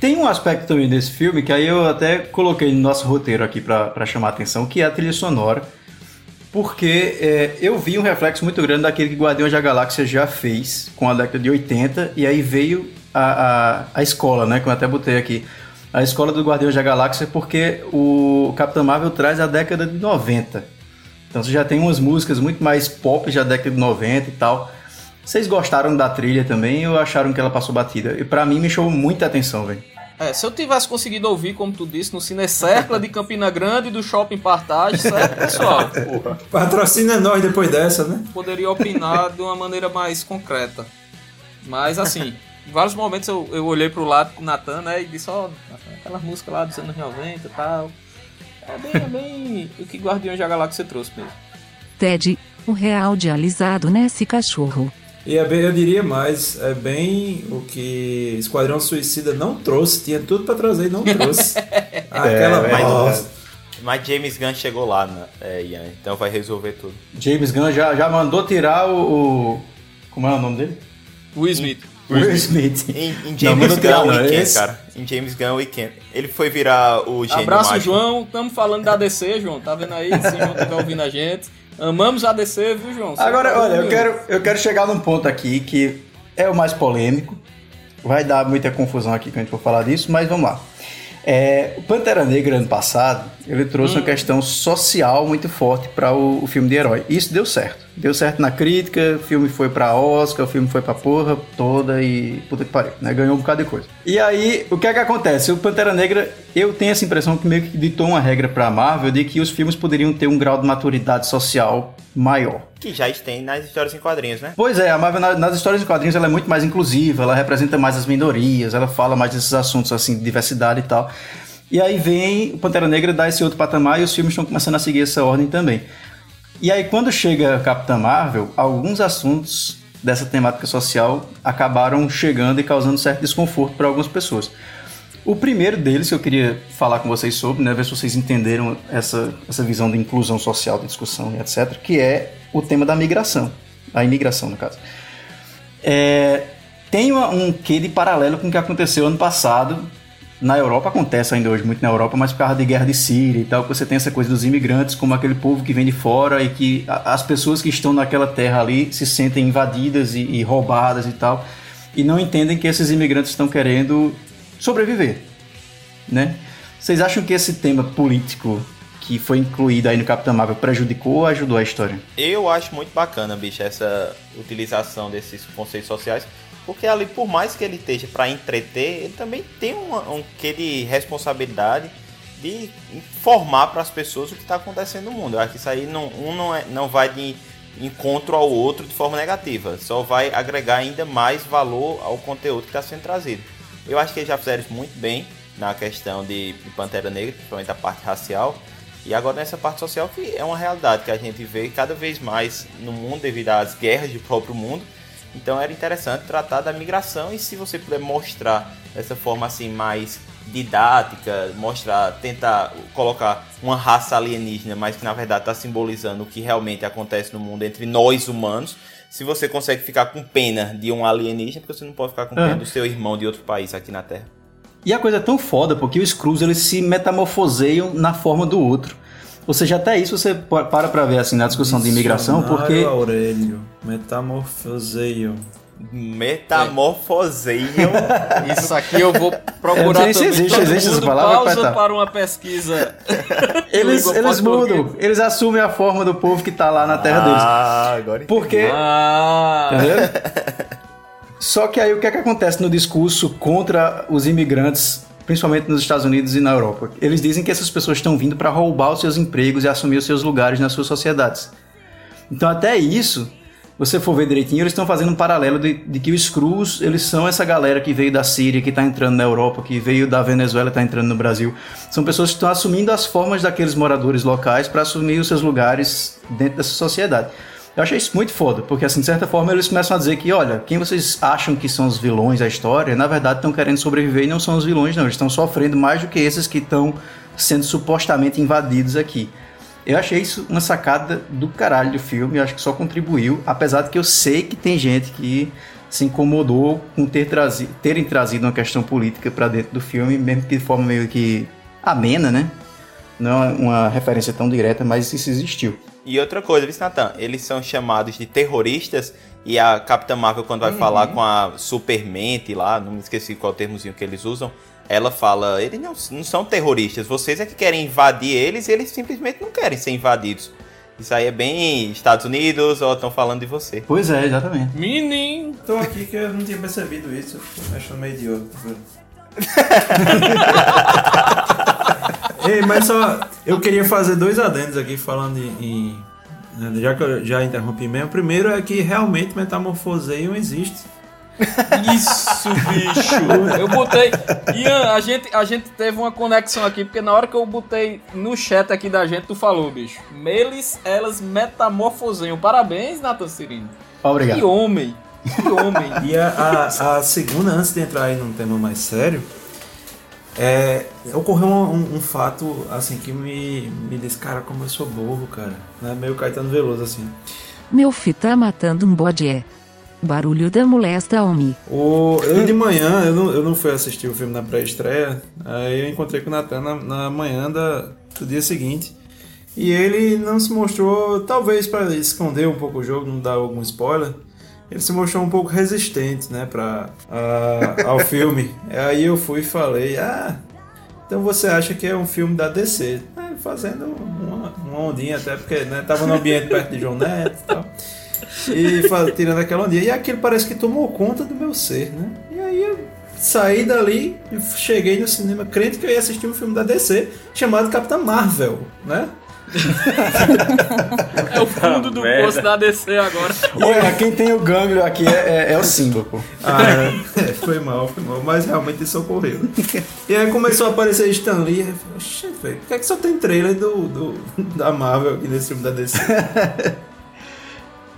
Tem um aspecto também desse filme que aí eu até coloquei no nosso roteiro aqui pra chamar a atenção, que é a trilha sonora. Porque é, eu vi um reflexo muito grande daquele que Guardiões da Galáxia já fez com a década de 80, e aí veio a, a, a escola, né? Que eu até botei aqui. A escola do Guardiões da Galáxia, porque o Capitão Marvel traz a década de 90. Então você já tem umas músicas muito mais pop da década de 90 e tal. Vocês gostaram da trilha também ou acharam que ela passou batida? E pra mim me chamou muita atenção, velho. É, se eu tivesse conseguido ouvir, como tu disse, no Cine Cercla de Campina Grande e do Shopping Partage, certo, pessoal? Patrocina nós depois dessa, né? Poderia opinar de uma maneira mais concreta. Mas assim, em vários momentos eu, eu olhei pro lado do Natan, né, e disse, ó, aquela música lá dos anos 90 e tal. É bem, é bem o que Guardiões da Galáxia trouxe mesmo. Ted, o real de alisado nesse cachorro. E é bem, eu diria mais, é bem o que Esquadrão Suicida não trouxe, tinha tudo pra trazer e não trouxe. Aquela mas, bosta. mas James Gunn chegou lá, né, é, Ian, então vai resolver tudo. James Gunn já, já mandou tirar o, o- Como é o nome dele? Will Smith. Will Smith. Em, em James Gunn Weekend, esse- cara. Em James Gunn Weekend. Ele foi virar o gênio Abraço, mágico. João. Estamos falando da DC, João. Tá vendo aí? Se o João estiver ouvindo a gente. Amamos a DC, viu, João? Você Agora, olha, eu quero, eu quero chegar num ponto aqui que é o mais polêmico. Vai dar muita confusão aqui quando a gente for falar disso, mas vamos lá. É, o Pantera Negra, ano passado, ele trouxe Hum. uma questão social muito forte para o, o filme de herói. E isso deu certo. Deu certo na crítica, o filme foi pra Oscar, o filme foi pra porra toda e puta que pariu, né? Ganhou um bocado de coisa. E aí, o que é que acontece? O Pantera Negra, eu tenho essa impressão que meio que ditou uma regra pra Marvel de que os filmes poderiam ter um grau de maturidade social maior. Que já tem nas histórias em quadrinhos, né? Pois é, a Marvel na- nas histórias em quadrinhos ela é muito mais inclusiva, ela representa mais as minorias, ela fala mais desses assuntos assim, de diversidade e tal. E aí vem o Pantera Negra dar esse outro patamar e os filmes estão começando a seguir essa ordem também. E aí quando chega Capitã Marvel, alguns assuntos dessa temática social acabaram chegando e causando certo desconforto para algumas pessoas. O primeiro deles que eu queria falar com vocês sobre, né, ver se vocês entenderam essa, essa visão de inclusão social, de discussão e etc., que é o tema da migração, a imigração, no caso. É, tem uma- um quê de paralelo com o que aconteceu ano passado. Na Europa acontece ainda hoje muito na Europa, mas por causa de guerra de Síria e tal, que você tem essa coisa dos imigrantes como aquele povo que vem de fora e que as pessoas que estão naquela terra ali se sentem invadidas e, e roubadas e tal, e não entendem que esses imigrantes estão querendo sobreviver, né? Vocês acham que esse tema político que foi incluído aí no Capitão Marvel prejudicou ou ajudou a história? Eu acho muito bacana, bicho, essa utilização desses conceitos sociais, porque ali, por mais que ele esteja para entreter, ele também tem um, um de responsabilidade de informar para as pessoas o que está acontecendo no mundo. Eu acho que isso aí não, um não, é, não vai de encontro ao outro de forma negativa, só vai agregar ainda mais valor ao conteúdo que está sendo trazido. Eu acho que eles já fizeram isso muito bem na questão de Pantera Negra, principalmente a parte racial. E agora nessa parte social que é uma realidade que a gente vê cada vez mais no mundo devido às guerras do próprio mundo. Então era interessante tratar da migração e se você puder mostrar dessa forma assim mais didática, mostrar, tentar colocar uma raça alienígena, mas que na verdade está simbolizando o que realmente acontece no mundo entre nós humanos. Se você consegue ficar com pena de um alienígena, porque você não pode ficar com pena É. do seu irmão de outro país aqui na Terra. E a coisa é tão foda porque os Skrulls eles se metamorfoseiam na forma do outro. Ou seja, até isso você pa- para pra ver assim na discussão de imigração, porque Aurélio, metamorfoseio. Metamorfoseiam. Isso aqui eu vou Eu procurar não sei se existe- Todo existe essa palavra, pausa para uma pesquisa. eles, eles mudam, eles assumem a forma do povo que tá lá na terra Ah, deles. agora Porque Ah, Entendeu? Só que aí o que é que acontece no discurso contra os imigrantes, principalmente nos Estados Unidos e na Europa? Eles dizem que essas pessoas estão vindo para roubar os seus empregos e assumir os seus lugares nas suas sociedades. Então até isso, você for ver direitinho, eles estão fazendo um paralelo de, de que os Skrulls, eles são essa galera que veio da Síria, que está entrando na Europa, que veio da Venezuela, está entrando no Brasil. São pessoas que estão assumindo as formas daqueles moradores locais para assumir os seus lugares dentro dessa sociedade. Eu achei isso muito foda, porque assim, de certa forma eles começam a dizer que, olha, quem vocês acham que são os vilões da história, na verdade estão querendo sobreviver e não são os vilões, não. Eles estão sofrendo mais do que esses que estão sendo supostamente invadidos aqui. Eu achei isso uma sacada do caralho do filme, eu acho que só contribuiu, apesar de que eu sei que tem gente que se incomodou com ter trazi terem trazido uma questão política pra dentro do filme, mesmo que de forma meio que amena, né? Não é uma referência tão direta, mas isso existiu. E outra coisa, viu, Natan? Eles são chamados de terroristas e a Capitã Marvel, quando vai Uhum. falar com a Supermente lá, não me esqueci qual termozinho que eles usam, ela fala, eles não, não são terroristas, vocês é que querem invadir eles e eles simplesmente não querem ser invadidos. Isso aí é bem Estados Unidos ou estão falando de você. Pois é, exatamente. Menino! Tô aqui que eu não tinha percebido isso, achando meio idiota. Ei, mas só. Eu queria fazer dois adendos aqui falando em. né, já que eu já interrompi mesmo. O primeiro é que realmente metamorfoseio existe. Isso, bicho! Eu botei. Ian, a gente, a gente teve uma conexão aqui, porque na hora que eu botei no chat aqui da gente, tu falou, bicho. Eles, elas metamorfoseiam. Parabéns, Nathan Cirino. Obrigado. Que homem! Que homem! E a, a, a segunda, antes de entrar aí num tema mais sério, é, ocorreu um, um- um fato assim que me, me disse, cara, como eu sou burro, cara. Né? Meio Caetano Veloso, assim. Meu fi tá matando um bode é. Barulho da molesta homem. O, eu de manhã, eu não, eu não fui assistir o filme na pré-estreia, aí eu encontrei com o Natan na, na manhã da, do dia seguinte. E ele não se mostrou, talvez para esconder um pouco o jogo, não dar algum spoiler, ele se mostrou um pouco resistente, né, pra, a- ao filme. Aí eu fui e falei, ah, então você acha que é um filme da DC? É, fazendo uma, uma ondinha até, porque né, tava no ambiente perto de João Neto e tal. E fa- tirando aquela ondinha. E aquilo parece que tomou conta do meu ser, né? E aí eu saí dali e cheguei no cinema crente que eu ia assistir um filme da DC chamado Capitã Marvel, né? É o fundo do merda. poço da DC agora. Olha, quem tem o ganglio aqui é, é- é o Simba, pô. Ah, é, foi mal, foi mal, mas realmente isso ocorreu. E aí começou a aparecer Stan Lee, e eu falei, "Oxe, velho, por que, é que só tem trailer do, do- da Marvel aqui nesse filme da DC?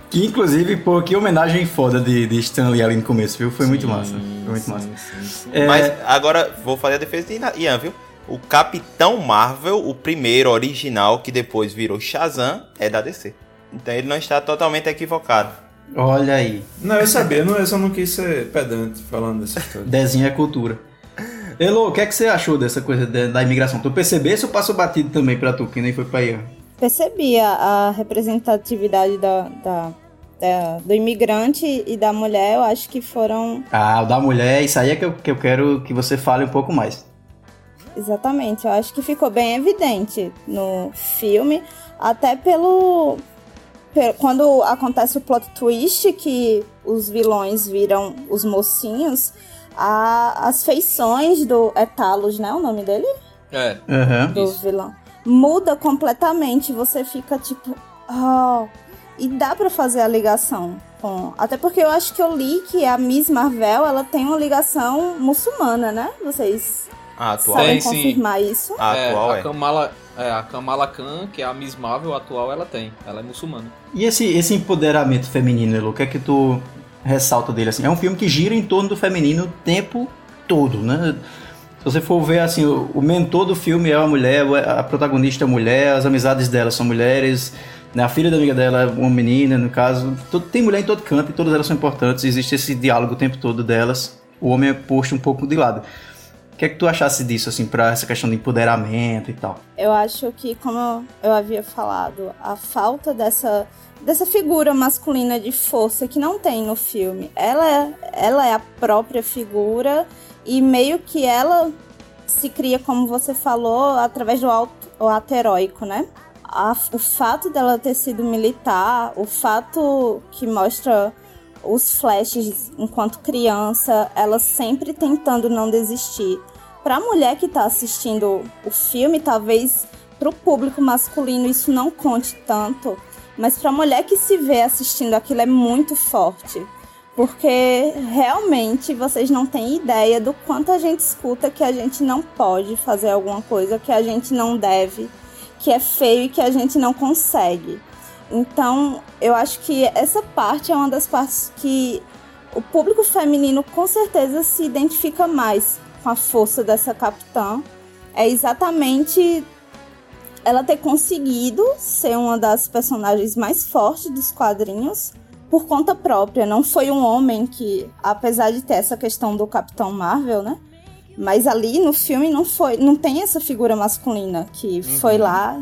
Que inclusive, pô, que homenagem foda de, de Stanley ali no começo, viu? Foi muito massa. Foi muito massa. É, Mas agora vou fazer a defesa de Ian, viu? O Capitão Marvel, o primeiro original que depois virou Shazam, é da DC. Então ele não está totalmente equivocado. Olha aí. Não, eu sabia, não, eu só não quis ser pedante falando dessa história. Desenho é cultura. Elo, o que é que você achou dessa coisa da, da imigração? Tu percebesse ou passou batido também pra tu, que nem foi pra Ian? Percebi a, a representatividade da, da- da- do imigrante e da mulher, eu acho que foram Ah, o da mulher, isso aí é que eu, que eu quero que você fale um pouco mais. Exatamente, eu acho que ficou bem evidente no filme, até pelo. pe- Quando acontece o plot twist que os vilões viram os mocinhos, a- as feições do. É Talos, né? O nome dele? É. do vilão. Muda completamente, você fica tipo. Oh. E dá pra fazer a ligação com. Até porque eu acho que eu li que a Miss Marvel ela tem uma ligação muçulmana, né? Vocês A atual sabem Tem, sim. confirmar isso? A atual a é. Kamala, é, a Kamala Khan, que é a Miss Marvel atual, ela tem. Ela é muçulmana. E esse, esse empoderamento feminino, Elo, o que é que tu ressalta dele? Assim, é um filme que gira em torno do feminino o tempo todo, né? Se você for ver, assim, o, o mentor do filme é uma mulher, a protagonista é mulher, as amizades dela são mulheres, né? a filha da amiga dela é uma menina, no caso. Todo- tem mulher em todo canto e todas elas são importantes, existe esse diálogo o tempo todo delas. O homem é posto um pouco de lado. O que é que tu achasse disso, assim, pra essa questão de empoderamento e tal? Eu acho que, como eu havia falado, a falta dessa, dessa figura masculina de força que não tem no filme. Ela é, ela é a própria figura e meio que ela se cria, como você falou, através do o ato heróico, né? A- o fato dela ter sido militar, o fato que mostra os flashes enquanto criança, ela sempre tentando não desistir. Pra mulher que tá assistindo o filme, talvez pro público masculino isso não conte tanto, mas pra mulher que se vê assistindo aquilo é muito forte. Porque realmente vocês não têm ideia do quanto a gente escuta que a gente não pode fazer alguma coisa, que a gente não deve, que é feio e que a gente não consegue. Então, eu acho que essa parte é uma das partes que o público feminino com certeza se identifica mais com a força dessa capitã. É exatamente ela ter conseguido ser uma das personagens mais fortes dos quadrinhos por conta própria. Não foi um homem que, apesar de ter essa questão do Capitão Marvel, né? Mas ali no filme não foi, não tem essa figura masculina que foi lá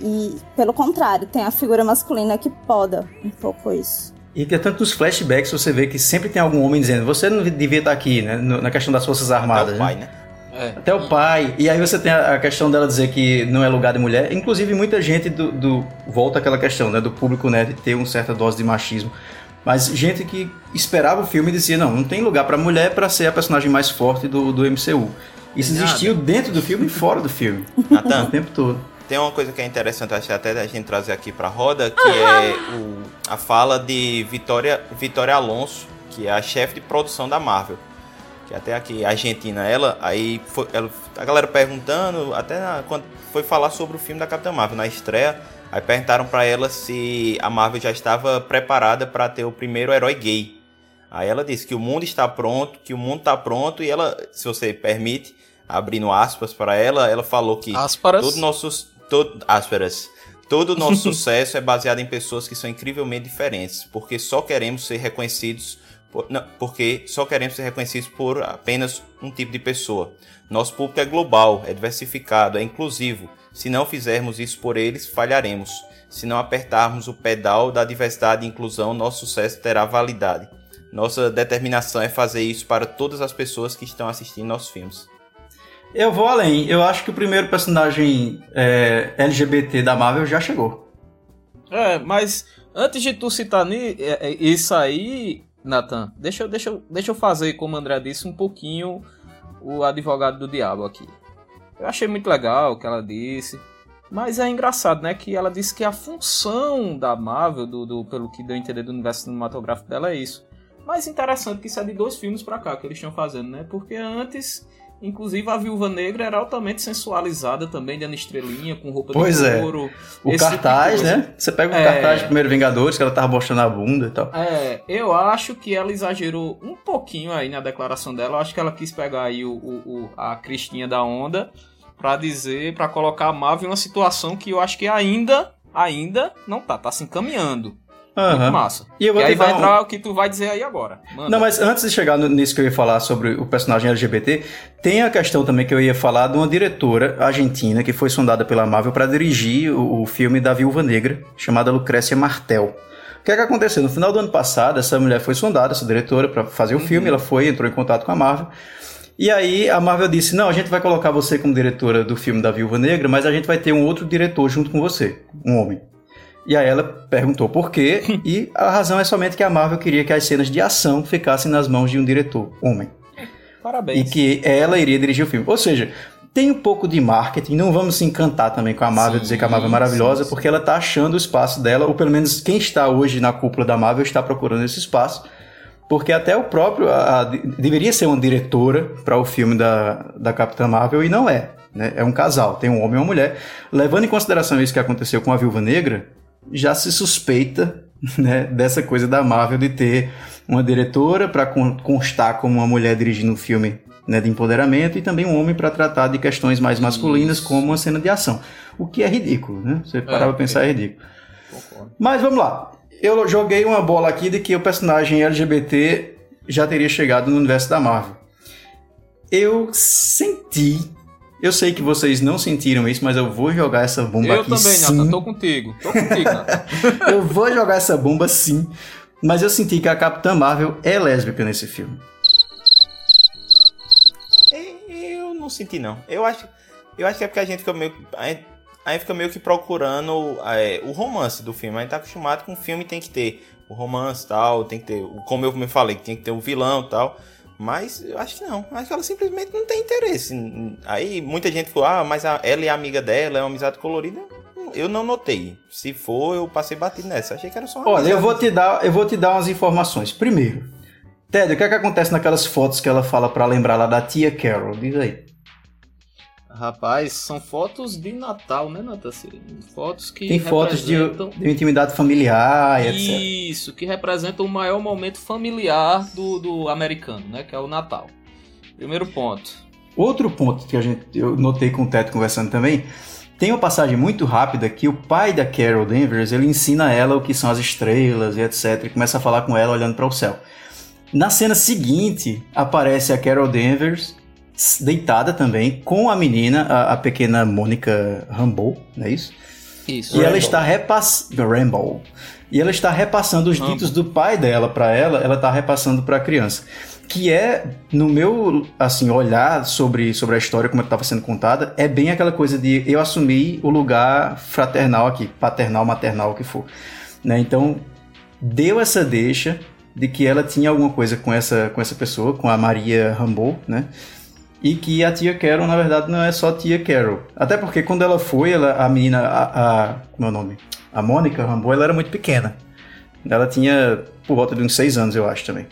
e, pelo contrário, tem a figura masculina que poda um pouco isso. E que tanto nos flashbacks você vê que sempre tem algum homem dizendo você não devia estar aqui, né? Na questão das Forças Armadas. o pai, né? É. Até o pai. E aí você tem a questão dela dizer que não é lugar de mulher. Inclusive, muita gente do, do- volta àquela questão, né? Do público nerd ter uma certa dose de machismo. Mas gente que esperava o filme e dizia, não, não tem lugar pra mulher pra ser a personagem mais forte do, do MCU. Isso Nada. existiu dentro do filme e fora do filme. Natan, o tempo todo. Tem uma coisa que é interessante, acho que até a gente trazer aqui pra roda, que é o- a fala de Vitória, Vitória Alonso, que é a chefe de produção da Marvel. Que até aqui, argentina, ela, aí foi- ela- a galera perguntando, até na- quando foi falar sobre o filme da Capitã Marvel na estreia, aí perguntaram pra ela se a Marvel já estava preparada pra ter o primeiro herói gay. Aí ela disse que o mundo está pronto, que o mundo está pronto, e ela, se você permite, abrindo aspas para ela, ela falou que Asparas. todo nossos todo todo o nosso sucesso é baseado em pessoas que são incrivelmente diferentes, porque só queremos ser reconhecidos por, não, porque só queremos ser reconhecidos por apenas um tipo de pessoa. Nosso público é global, é diversificado, é inclusivo. Se não fizermos isso por eles, falharemos. Se não apertarmos o pedal da diversidade e inclusão, nosso sucesso terá validade. Nossa determinação é fazer isso para todas as pessoas que estão assistindo nossos filmes. Eu vou além. Eu acho que o primeiro personagem é, LGBT da Marvel já chegou. É, mas antes de tu citar é, é, isso aí, Nathan, deixa, eu- deixa, deixa eu fazer, como o André disse, um pouquinho o advogado do diabo aqui. Eu achei muito legal o que ela disse. Mas é engraçado, né? Que ela disse que a função da Marvel, do, do- pelo que deu a entender do universo cinematográfico dela, é isso. Mas interessante que isso é de dois filmes pra cá que eles estão fazendo, né? Porque antes Inclusive a Viúva Negra era altamente sensualizada também, dando estrelinha, com roupa Pois de é. couro. O tipo de cartaz, coisa. né? Você pega o É. cartaz de Primeiro Vingadores, que ela tava mostrando a bunda e tal. É, eu acho que ela exagerou um pouquinho aí na declaração dela. Eu acho que ela quis pegar aí o, o- o- a Cristinha da Onda pra dizer, pra colocar a Marvel em uma situação que eu acho que ainda, ainda não tá, tá se encaminhando. Aham. Muito massa. E eu vou e aí vai um- entrar o que tu vai dizer aí agora. Manda. Não, mas antes de chegar nisso que eu ia falar sobre o personagem LGBT, tem a questão também que eu ia falar de uma diretora argentina que foi sondada pela Marvel para dirigir o, o filme da Viúva Negra, chamada Lucrécia Martel. O que é que aconteceu? No final do ano passado, essa mulher foi sondada, essa diretora, para fazer o filme, ela foi, entrou em contato com a Marvel. E aí a Marvel disse: Não, a gente vai colocar você como diretora do filme da Viúva Negra, mas a gente vai ter um outro diretor junto com você, um homem. E aí ela perguntou por quê, e a razão é somente que a Marvel queria que as cenas de ação ficassem nas mãos de um diretor, homem. Parabéns. E que ela iria dirigir o filme. Ou seja, tem um pouco de marketing, não vamos se encantar também com a Marvel, Sim, dizer que a Marvel é maravilhosa, porque ela tá achando o espaço dela, ou pelo menos quem está hoje na cúpula da Marvel está procurando esse espaço. Porque até o próprio. a- a- deveria ser uma diretora para o filme da, da Capitã Marvel e não é. Né? É um casal, tem um homem e uma mulher. Levando em consideração isso que aconteceu com a Viúva Negra, já se suspeita né, dessa coisa da Marvel de ter uma diretora para constar como uma mulher dirigindo um filme né, de empoderamento e também um homem para tratar de questões mais masculinas, como uma cena de ação. O que é ridículo, né? Você parar pra pensar é ridículo. Mas vamos lá. Eu joguei uma bola aqui de que o personagem LGBT já teria chegado no universo da Marvel. Eu senti. Eu sei que vocês não sentiram isso, mas eu vou jogar essa bomba eu aqui também, sim. Nathan, tô contigo. Tô contigo, Nathan. eu vou jogar essa bomba sim. Mas eu senti que a Capitã Marvel é lésbica nesse filme. Eu não senti, não. Eu acho, eu acho que é porque a gente fica meio. A gente, a gente fica meio que procurando é, o romance do filme. A gente tá acostumado com o filme tem que ter o romance e tal, tem que ter. o- Como eu me falei, que tem que ter o vilão e tal. Mas eu acho que não. Eu Acho que ela simplesmente não tem interesse. Aí muita gente falou, ah, mas ela é amiga dela, é uma amizade colorida. Eu não notei. Se for, eu passei batido nessa. Achei que era só uma Olha, eu amizade. vou te dar, eu vou te dar umas informações. Primeiro, Ted, o que é que acontece naquelas fotos que ela fala pra lembrar lá da tia Carol? Diz aí. Rapaz, são fotos de Natal, né, Nathan? Fotos que Tem fotos de, representam... de intimidade familiar e etc. Isso, que representa o maior momento familiar do, do americano, né? Que é o Natal. Primeiro ponto. Outro ponto que a gente, eu notei com o Teto conversando também, tem uma passagem muito rápida que o pai da Carol Danvers, ele ensina ela o que são as estrelas e etc, e começa a falar com ela olhando para o céu. Na cena seguinte, aparece a Carol Danvers deitada também com a menina, a, a pequena Mônica Rambeau, não é isso? Isso. E ela está repassando. Rambo. E ela está repassando os Rambo. ditos do pai dela para ela, ela está repassando para a criança. Que é, no meu assim olhar sobre, sobre a história, como estava sendo contada, é bem aquela coisa de eu assumir o lugar fraternal aqui, paternal, maternal, o que for. Né? Então, deu essa deixa de que ela tinha alguma coisa com essa, com essa pessoa, com a Maria Rambeau, né? E que a tia Carol, na verdade, não é só tia Carol. Até porque quando ela foi, ela, a menina, a, a. Como é o nome? A Mônica Rambeau, ela era muito pequena. Ela tinha por volta de uns seis anos, eu acho também.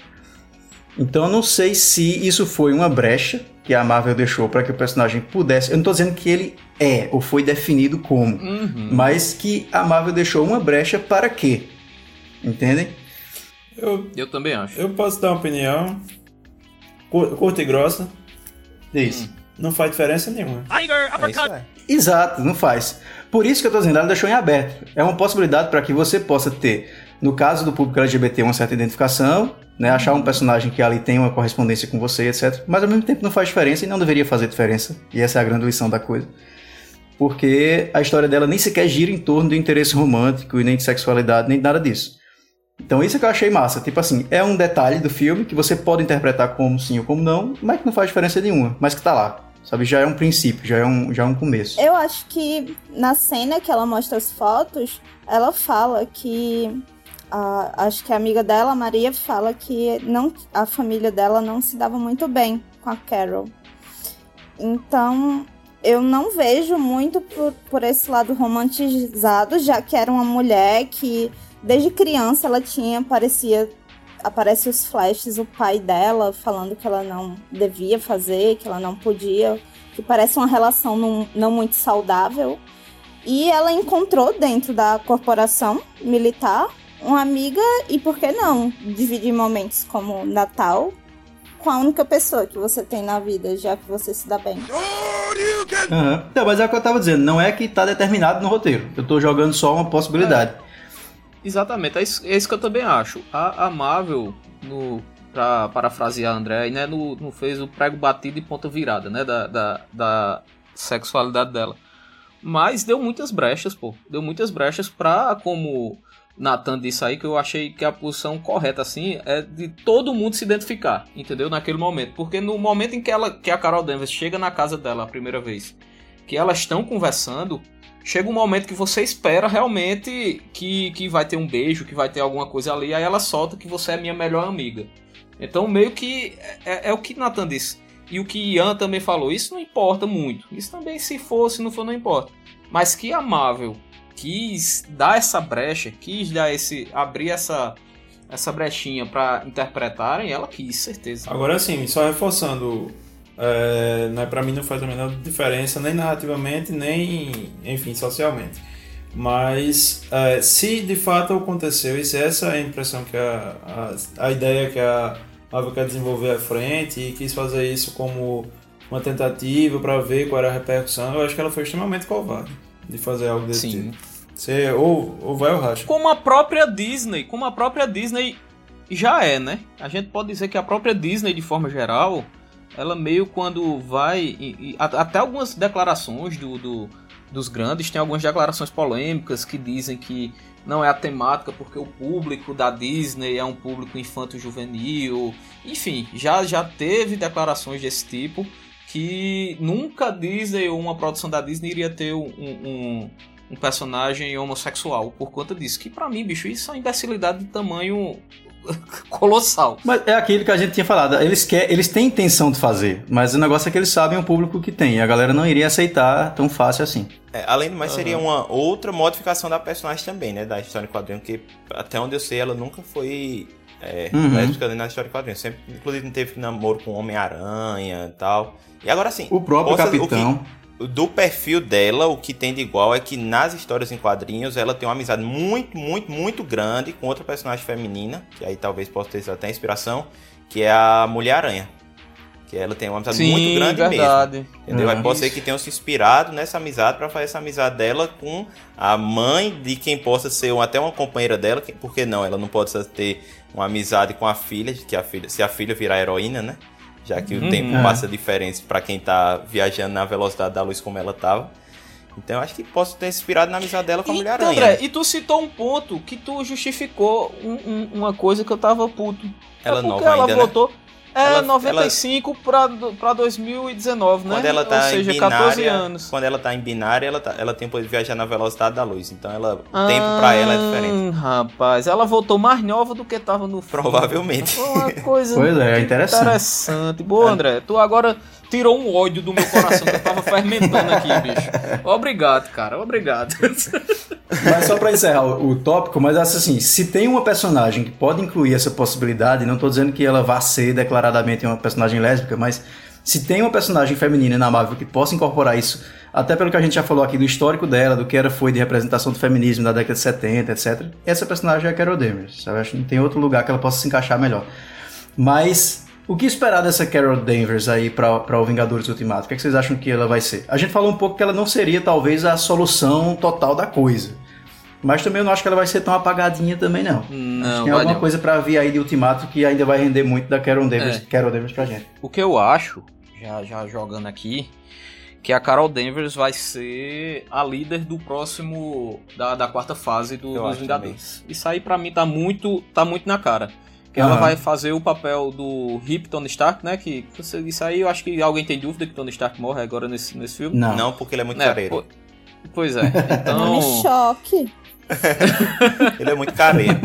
Então eu não sei se isso foi uma brecha que a Marvel deixou para que o personagem pudesse. Eu não tô dizendo que ele é ou foi definido como, Uhum. mas que a Marvel deixou uma brecha para quê? Entendem? Eu, Eu também acho. eu posso dar uma opinião cur- curta e grossa. Isso. Não faz diferença nenhuma. É isso aí. Exato, não faz. Por isso que eu tô dizendo, ela deixou em aberto. É uma possibilidade para que você possa ter, no caso do público LGBT, uma certa identificação, né? Achar um personagem que ali tem uma correspondência com você, etc. Mas ao mesmo tempo não faz diferença e não deveria fazer diferença. E essa é a grande lição da coisa. Porque a história dela nem sequer gira em torno do interesse romântico e nem de sexualidade, nem nada disso. Então isso é que eu achei massa. Tipo assim, é um detalhe do filme que você pode interpretar como sim ou como não, mas que não faz diferença nenhuma, mas que tá lá. Sabe, já é um princípio, já é um, já é um começo. Eu acho que na cena que ela mostra as fotos, ela fala que. a- acho que a amiga dela, Maria, fala que não, a família dela não se dava muito bem com a Carol. Então, eu não vejo muito por, por esse lado romantizado, já que era uma mulher que desde criança ela tinha, parecia aparece os flashes, o pai dela falando que ela não devia fazer, que ela não podia, que parece uma relação não, não muito saudável. E ela encontrou dentro da corporação militar uma amiga e por que não dividir momentos como Natal com a única pessoa que você tem na vida, já que você se dá bem. Aham. Não, mas é o que eu tava dizendo, não é que tá determinado no roteiro. Eu tô jogando só uma possibilidade. Exatamente, é isso, é isso que eu também acho. A, a Marvel, no, pra parafrasear André, né, no, não fez o prego batido e ponta virada, né, da, da, da sexualidade dela. Mas deu muitas brechas, pô. Deu muitas brechas pra, como Nathan disse aí, que eu achei que a posição correta, assim, é de todo mundo se identificar, entendeu? Naquele momento. Porque no momento em que, ela, que a Carol Danvers chega na casa dela a primeira vez, que elas estão conversando, chega um momento que você espera realmente que, que vai ter um beijo, que vai ter alguma coisa ali, aí ela solta que você é minha melhor amiga. Então, meio que é, é o que Nathan disse. E o que Ian também falou, isso não importa muito. Isso também, se for, se não for, não importa. Mas que a Marvel quis dar essa brecha, quis dar esse. abrir essa, essa brechinha pra interpretarem, ela quis, certeza. Agora assim, só reforçando, é, né, para mim não faz a menor diferença, nem narrativamente, nem, enfim, socialmente. Mas é, se de fato aconteceu, e se essa é a impressão que a, a, a ideia que a Marvel quer desenvolver à frente e quis fazer isso como uma tentativa para ver qual era a repercussão, eu acho que ela foi extremamente covarde de fazer algo desse Sim. tipo. Você ou, ou vai ou racha. Como a própria Disney, como a própria Disney já é, né? A gente pode dizer que a própria Disney, de forma geral, ela meio quando vai. e- e até algumas declarações do, do- dos grandes, tem algumas declarações polêmicas que dizem que não é a temática porque o público da Disney é um público infanto-juvenil. Enfim, já, já teve declarações desse tipo que nunca a Disney ou uma produção da Disney iria ter um, um, um personagem homossexual por conta disso. Que pra mim, bicho, isso é uma imbecilidade de tamanho colossal. Mas é aquilo que a gente tinha falado. Eles, quer, eles têm intenção de fazer, mas o negócio é que eles sabem o público que tem. E a galera não iria aceitar tão fácil assim. É, além do mais, seria uma outra modificação da personagem também, né? Da história em quadrinho, que até onde eu sei, ela nunca foi é, Uhum. lésbica na história em quadrinho. Sempre, inclusive, não teve namoro com Homem-Aranha e tal. E agora sim. O próprio possa- Capitão. O que, do perfil dela, o que tem de igual é que nas histórias em quadrinhos ela tem uma amizade muito, muito, muito grande com outra personagem feminina, que aí talvez possa ter até inspiração, que é a Mulher-Aranha. Que ela tem uma amizade Sim, muito grande verdade. mesmo. Entendeu? Uhum. Aí pode ser que tenham se inspirado nessa amizade para fazer essa amizade dela com a mãe de quem possa ser um- até uma companheira dela, que- por que não? Ela não pode ter uma amizade com a filha, que a filha, se a filha virar heroína, né? Já que o Uhum. tempo É. passa diferente para quem tá viajando na velocidade da luz como ela tava. Então eu acho que posso ter inspirado na amizade dela com a Então, Mulher-Aranha. André, e tu citou um ponto que tu justificou um- um- uma coisa que eu tava puto. Ela é porque nova ela ainda, né? É, Ela- 95 pra, pra 2019, né? Quando ela tá Ou seja, em 14 binária, anos. quando ela tá em binária, ela, tá- ela tem o poder de viajar na velocidade da luz. Então ela, o tempo pra ela é diferente. Rapaz, ela voltou mais nova do que tava no filme. Provavelmente. Foi uma coisa Pois é, interessante. interessante. Boa, André. Tu agora tirou um ódio do meu coração que eu tava fermentando aqui, bicho. Obrigado, cara. Obrigado. Mas só pra encerrar o, tópico, mas assim, se tem uma personagem que pode incluir essa possibilidade, não tô dizendo que ela vá ser declaradamente uma personagem lésbica, mas se tem uma personagem feminina na Marvel que possa incorporar isso, até pelo que a gente já falou aqui do histórico dela, do que era foi de representação do feminismo na década de 70, etc. Essa personagem é a Carol Danvers, sabe? Acho que não tem outro lugar que ela possa se encaixar melhor. Mas o que esperar dessa Carol Danvers aí pra o Vingadores Ultimato? O que, é que vocês acham que ela vai ser? A gente falou um pouco que ela não seria talvez a solução total da coisa. Mas também eu não acho que ela vai ser tão apagadinha também, não. acho Não, que tem alguma não. coisa pra vir aí de Ultimato que ainda vai render muito da Carol Danvers, É. Carol Danvers pra gente. O que eu acho, já, já jogando aqui, que a Carol Danvers vai ser a líder do próximo. da, da quarta fase do, dos acho Vingadores. Isso aí pra mim tá muito, tá muito na cara. Ela Aham. vai fazer o papel do hip Tony Stark, né? Que isso aí eu acho que alguém tem dúvida que Tony Stark morre agora nesse, nesse filme. Não. Não, porque ele é muito É, careiro. pô, Pois é. Então. Nome choque. Ele é muito careta.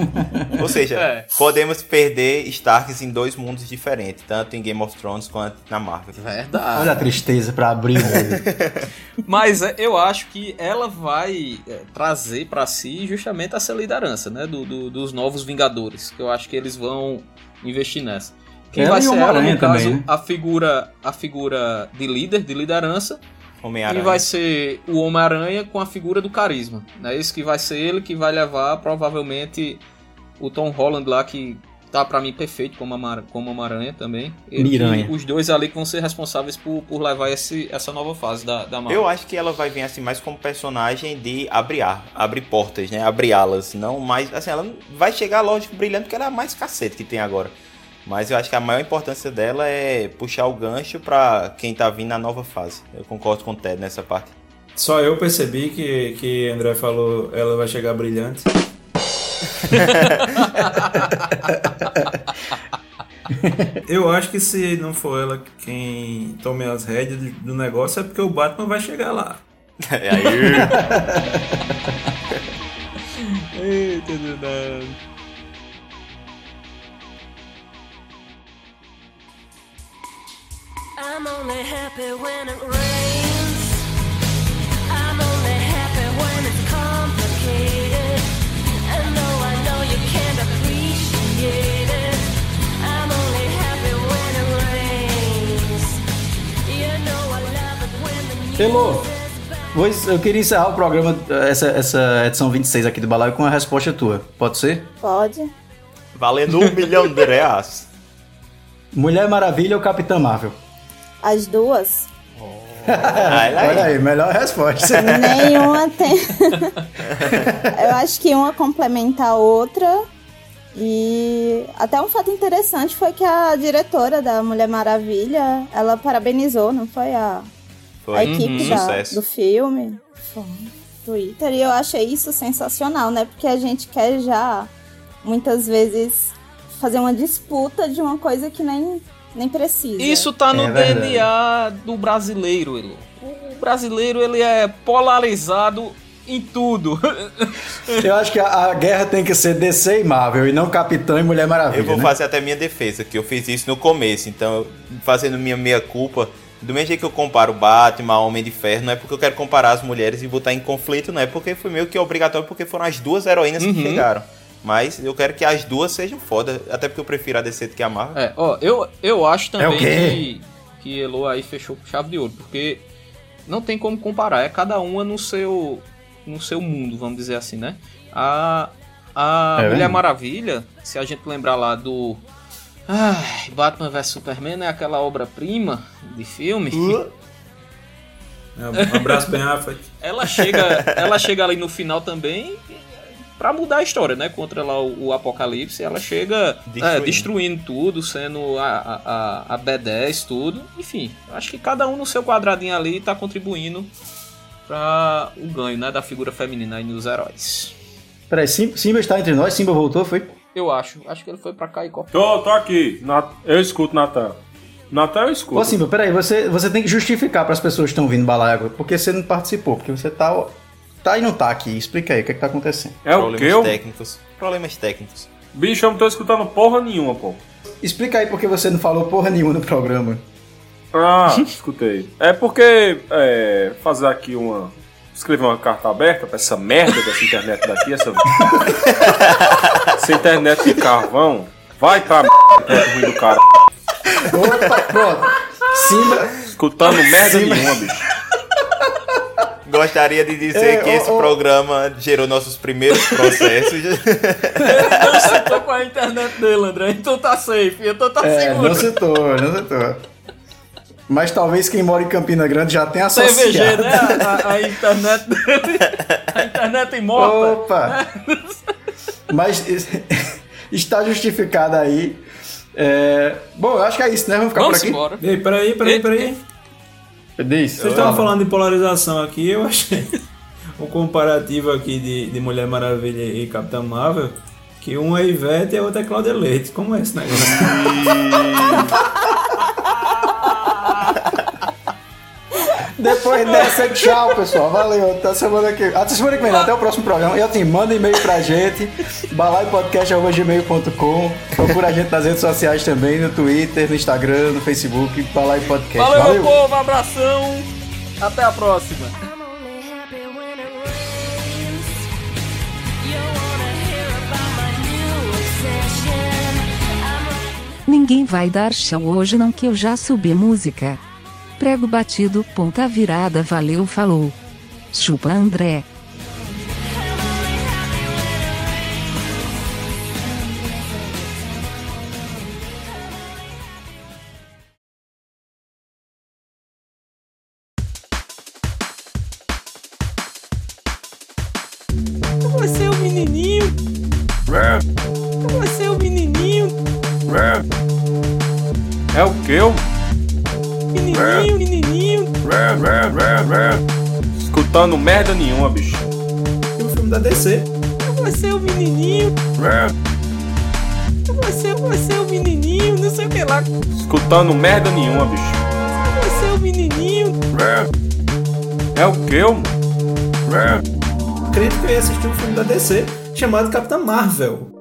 Ou seja, É. podemos perder Starks em dois mundos diferentes, tanto em Game of Thrones quanto na Marvel. Verdade. Olha a tristeza pra abrir. velho. Mas é, eu acho que ela vai é, trazer pra si justamente essa liderança, né? do- do- dos novos Vingadores. Que eu acho que eles vão investir nessa. Quem Ela vai o ser ela, no caso, também, né? a figura a figura de líder, de liderança. E Homem-Aranha. vai ser o Homem-Aranha com a figura do carisma. É isso que vai ser ele que vai levar, provavelmente, o Tom Holland lá, que tá pra mim perfeito como Homem-Aranha também. Ele- Miranha. Os dois ali que vão ser responsáveis por, por levar esse, essa nova fase da, da Marvel. Eu acho que ela vai vir assim mais como personagem de abrir, ar- abrir portas, né? Abrir alas, não mais assim, ela vai chegar lógico brilhando porque ela é a mais cacete que tem agora. Mas eu acho que a maior importância dela é puxar o gancho pra quem tá vindo na nova fase. Eu concordo com o Ted nessa parte. Só eu percebi que, que André falou ela vai chegar brilhante. eu acho que se não for ela quem tome as rédeas do- negócio é porque o Batman vai chegar lá. É aí. Eita, Deus. I'm only happy when it rains. I'm only happy when it's complicated. And though I know you can't appreciate it, I'm only happy when it rains. You know I love it when the Elô, pois eu queria encerrar o programa, essa, essa edição 26 aqui do Balaio, com a resposta tua. Pode ser? Pode. Valendo um milhão de reais. Mulher Maravilha ou Capitã Marvel? As duas. Olha aí, melhor resposta. Nenhuma tem. Eu acho que uma complementa a outra. E até um fato interessante foi que a diretora da Mulher Maravilha, ela parabenizou, não foi a, Foi. a equipe Uhum. da- do filme. Foi Twitter. E eu achei isso sensacional, né? Porque a gente quer já, muitas vezes, fazer uma disputa de uma coisa que nem, nem precisa. Isso tá no É. DNA do brasileiro, Elo. O brasileiro, ele é polarizado em tudo. Eu acho que a, a guerra tem que ser DC e Marvel, e não Capitã e Mulher Maravilha. Eu vou né? fazer até minha defesa, que eu fiz isso no começo, então fazendo minha meia culpa, do mesmo jeito que eu comparo Batman, Homem de Ferro, não é porque eu quero comparar as mulheres e botar em conflito, não é porque foi meio que obrigatório, porque foram as duas heroínas que Uhum. chegaram. Mas eu quero que as duas sejam foda, até porque eu prefiro a DC do que a Marvel. É, ó, eu, eu acho também É o quê? que, que Elo aí fechou com chave de ouro, porque não tem como comparar, é cada uma no seu no seu mundo, vamos dizer assim, né? A, a É Mulher. Maravilha, se a gente lembrar lá do ai, Batman vs Superman, é aquela obra-prima de filme. Um abraço bem Affleck. Ela chega, ela chega ali no final também pra mudar a história, né? Contra lá o, o Apocalipse, ela chega Destruindo. é, destruindo tudo, sendo a, a, a, a B10, tudo. Enfim, acho que cada um no seu quadradinho ali tá contribuindo pra o ganho, né? Da figura feminina aí nos heróis. Peraí, Simba, Simba está entre nós? Simba voltou, foi? Eu acho, acho que ele foi pra cá e copiou. Tô, tô aqui. Na- Eu escuto Natal. Natal eu escuto. Ô Simba, peraí, você, você tem que justificar para as pessoas que estão vindo Balaio agora, porque você não participou, porque você tá, tá e não tá aqui. Explica aí, o que, é que tá acontecendo? É o Problemas que? Eu... técnicos. Problemas técnicos. Bicho, eu não tô escutando porra nenhuma, pô. Explica aí porque você não falou porra nenhuma no programa. Ah, escutei. É porque é, fazer aqui uma. Escrever uma carta aberta pra essa merda dessa internet daqui, essa. essa internet de carvão. Vai pra merda ruim do cara. Opa, pronto. Simba, Escutando merda Sim, mas- nenhuma, bicho. Gostaria de dizer É, que esse programa gerou nossos primeiros processos. Ele não citou com a internet dele, André, então tá safe, então tá é, seguro. não citou, não citou. Mas talvez quem mora em Campina Grande já tenha associado. CVG, né? A, a- a internet dele. A internet imorta. Opa! Mas está justificado aí. É, Bom, eu acho que é isso, né? Vamos ficar Vamos por aqui. embora. Ei, peraí, peraí, peraí. Diz. Vocês estavam falando de polarização aqui, eu achei um comparativo aqui de, de Mulher Maravilha e Capitã Marvel, que um é Ivete e a outra é Cláudia Leite. Como é esse negócio? Depois dessa, tchau, pessoal. Valeu. Até semana que Até semana que vem, não. até o próximo programa. E assim, manda e-mail pra gente, balaiopodcast.gmail.com. Procura a gente nas redes sociais também, no Twitter, no Instagram, no Facebook, Balai Podcast. Valeu, Valeu. meu povo, abração. Até a próxima. Ninguém vai dar show hoje não que eu já subi música. Prego batido, ponta virada, valeu, falou. Chupa André. Escutando merda nenhuma, bicho. Você é o menininho. É o que? eu? Acredito que eu ia assistir um filme da DC chamado Capitã Marvel.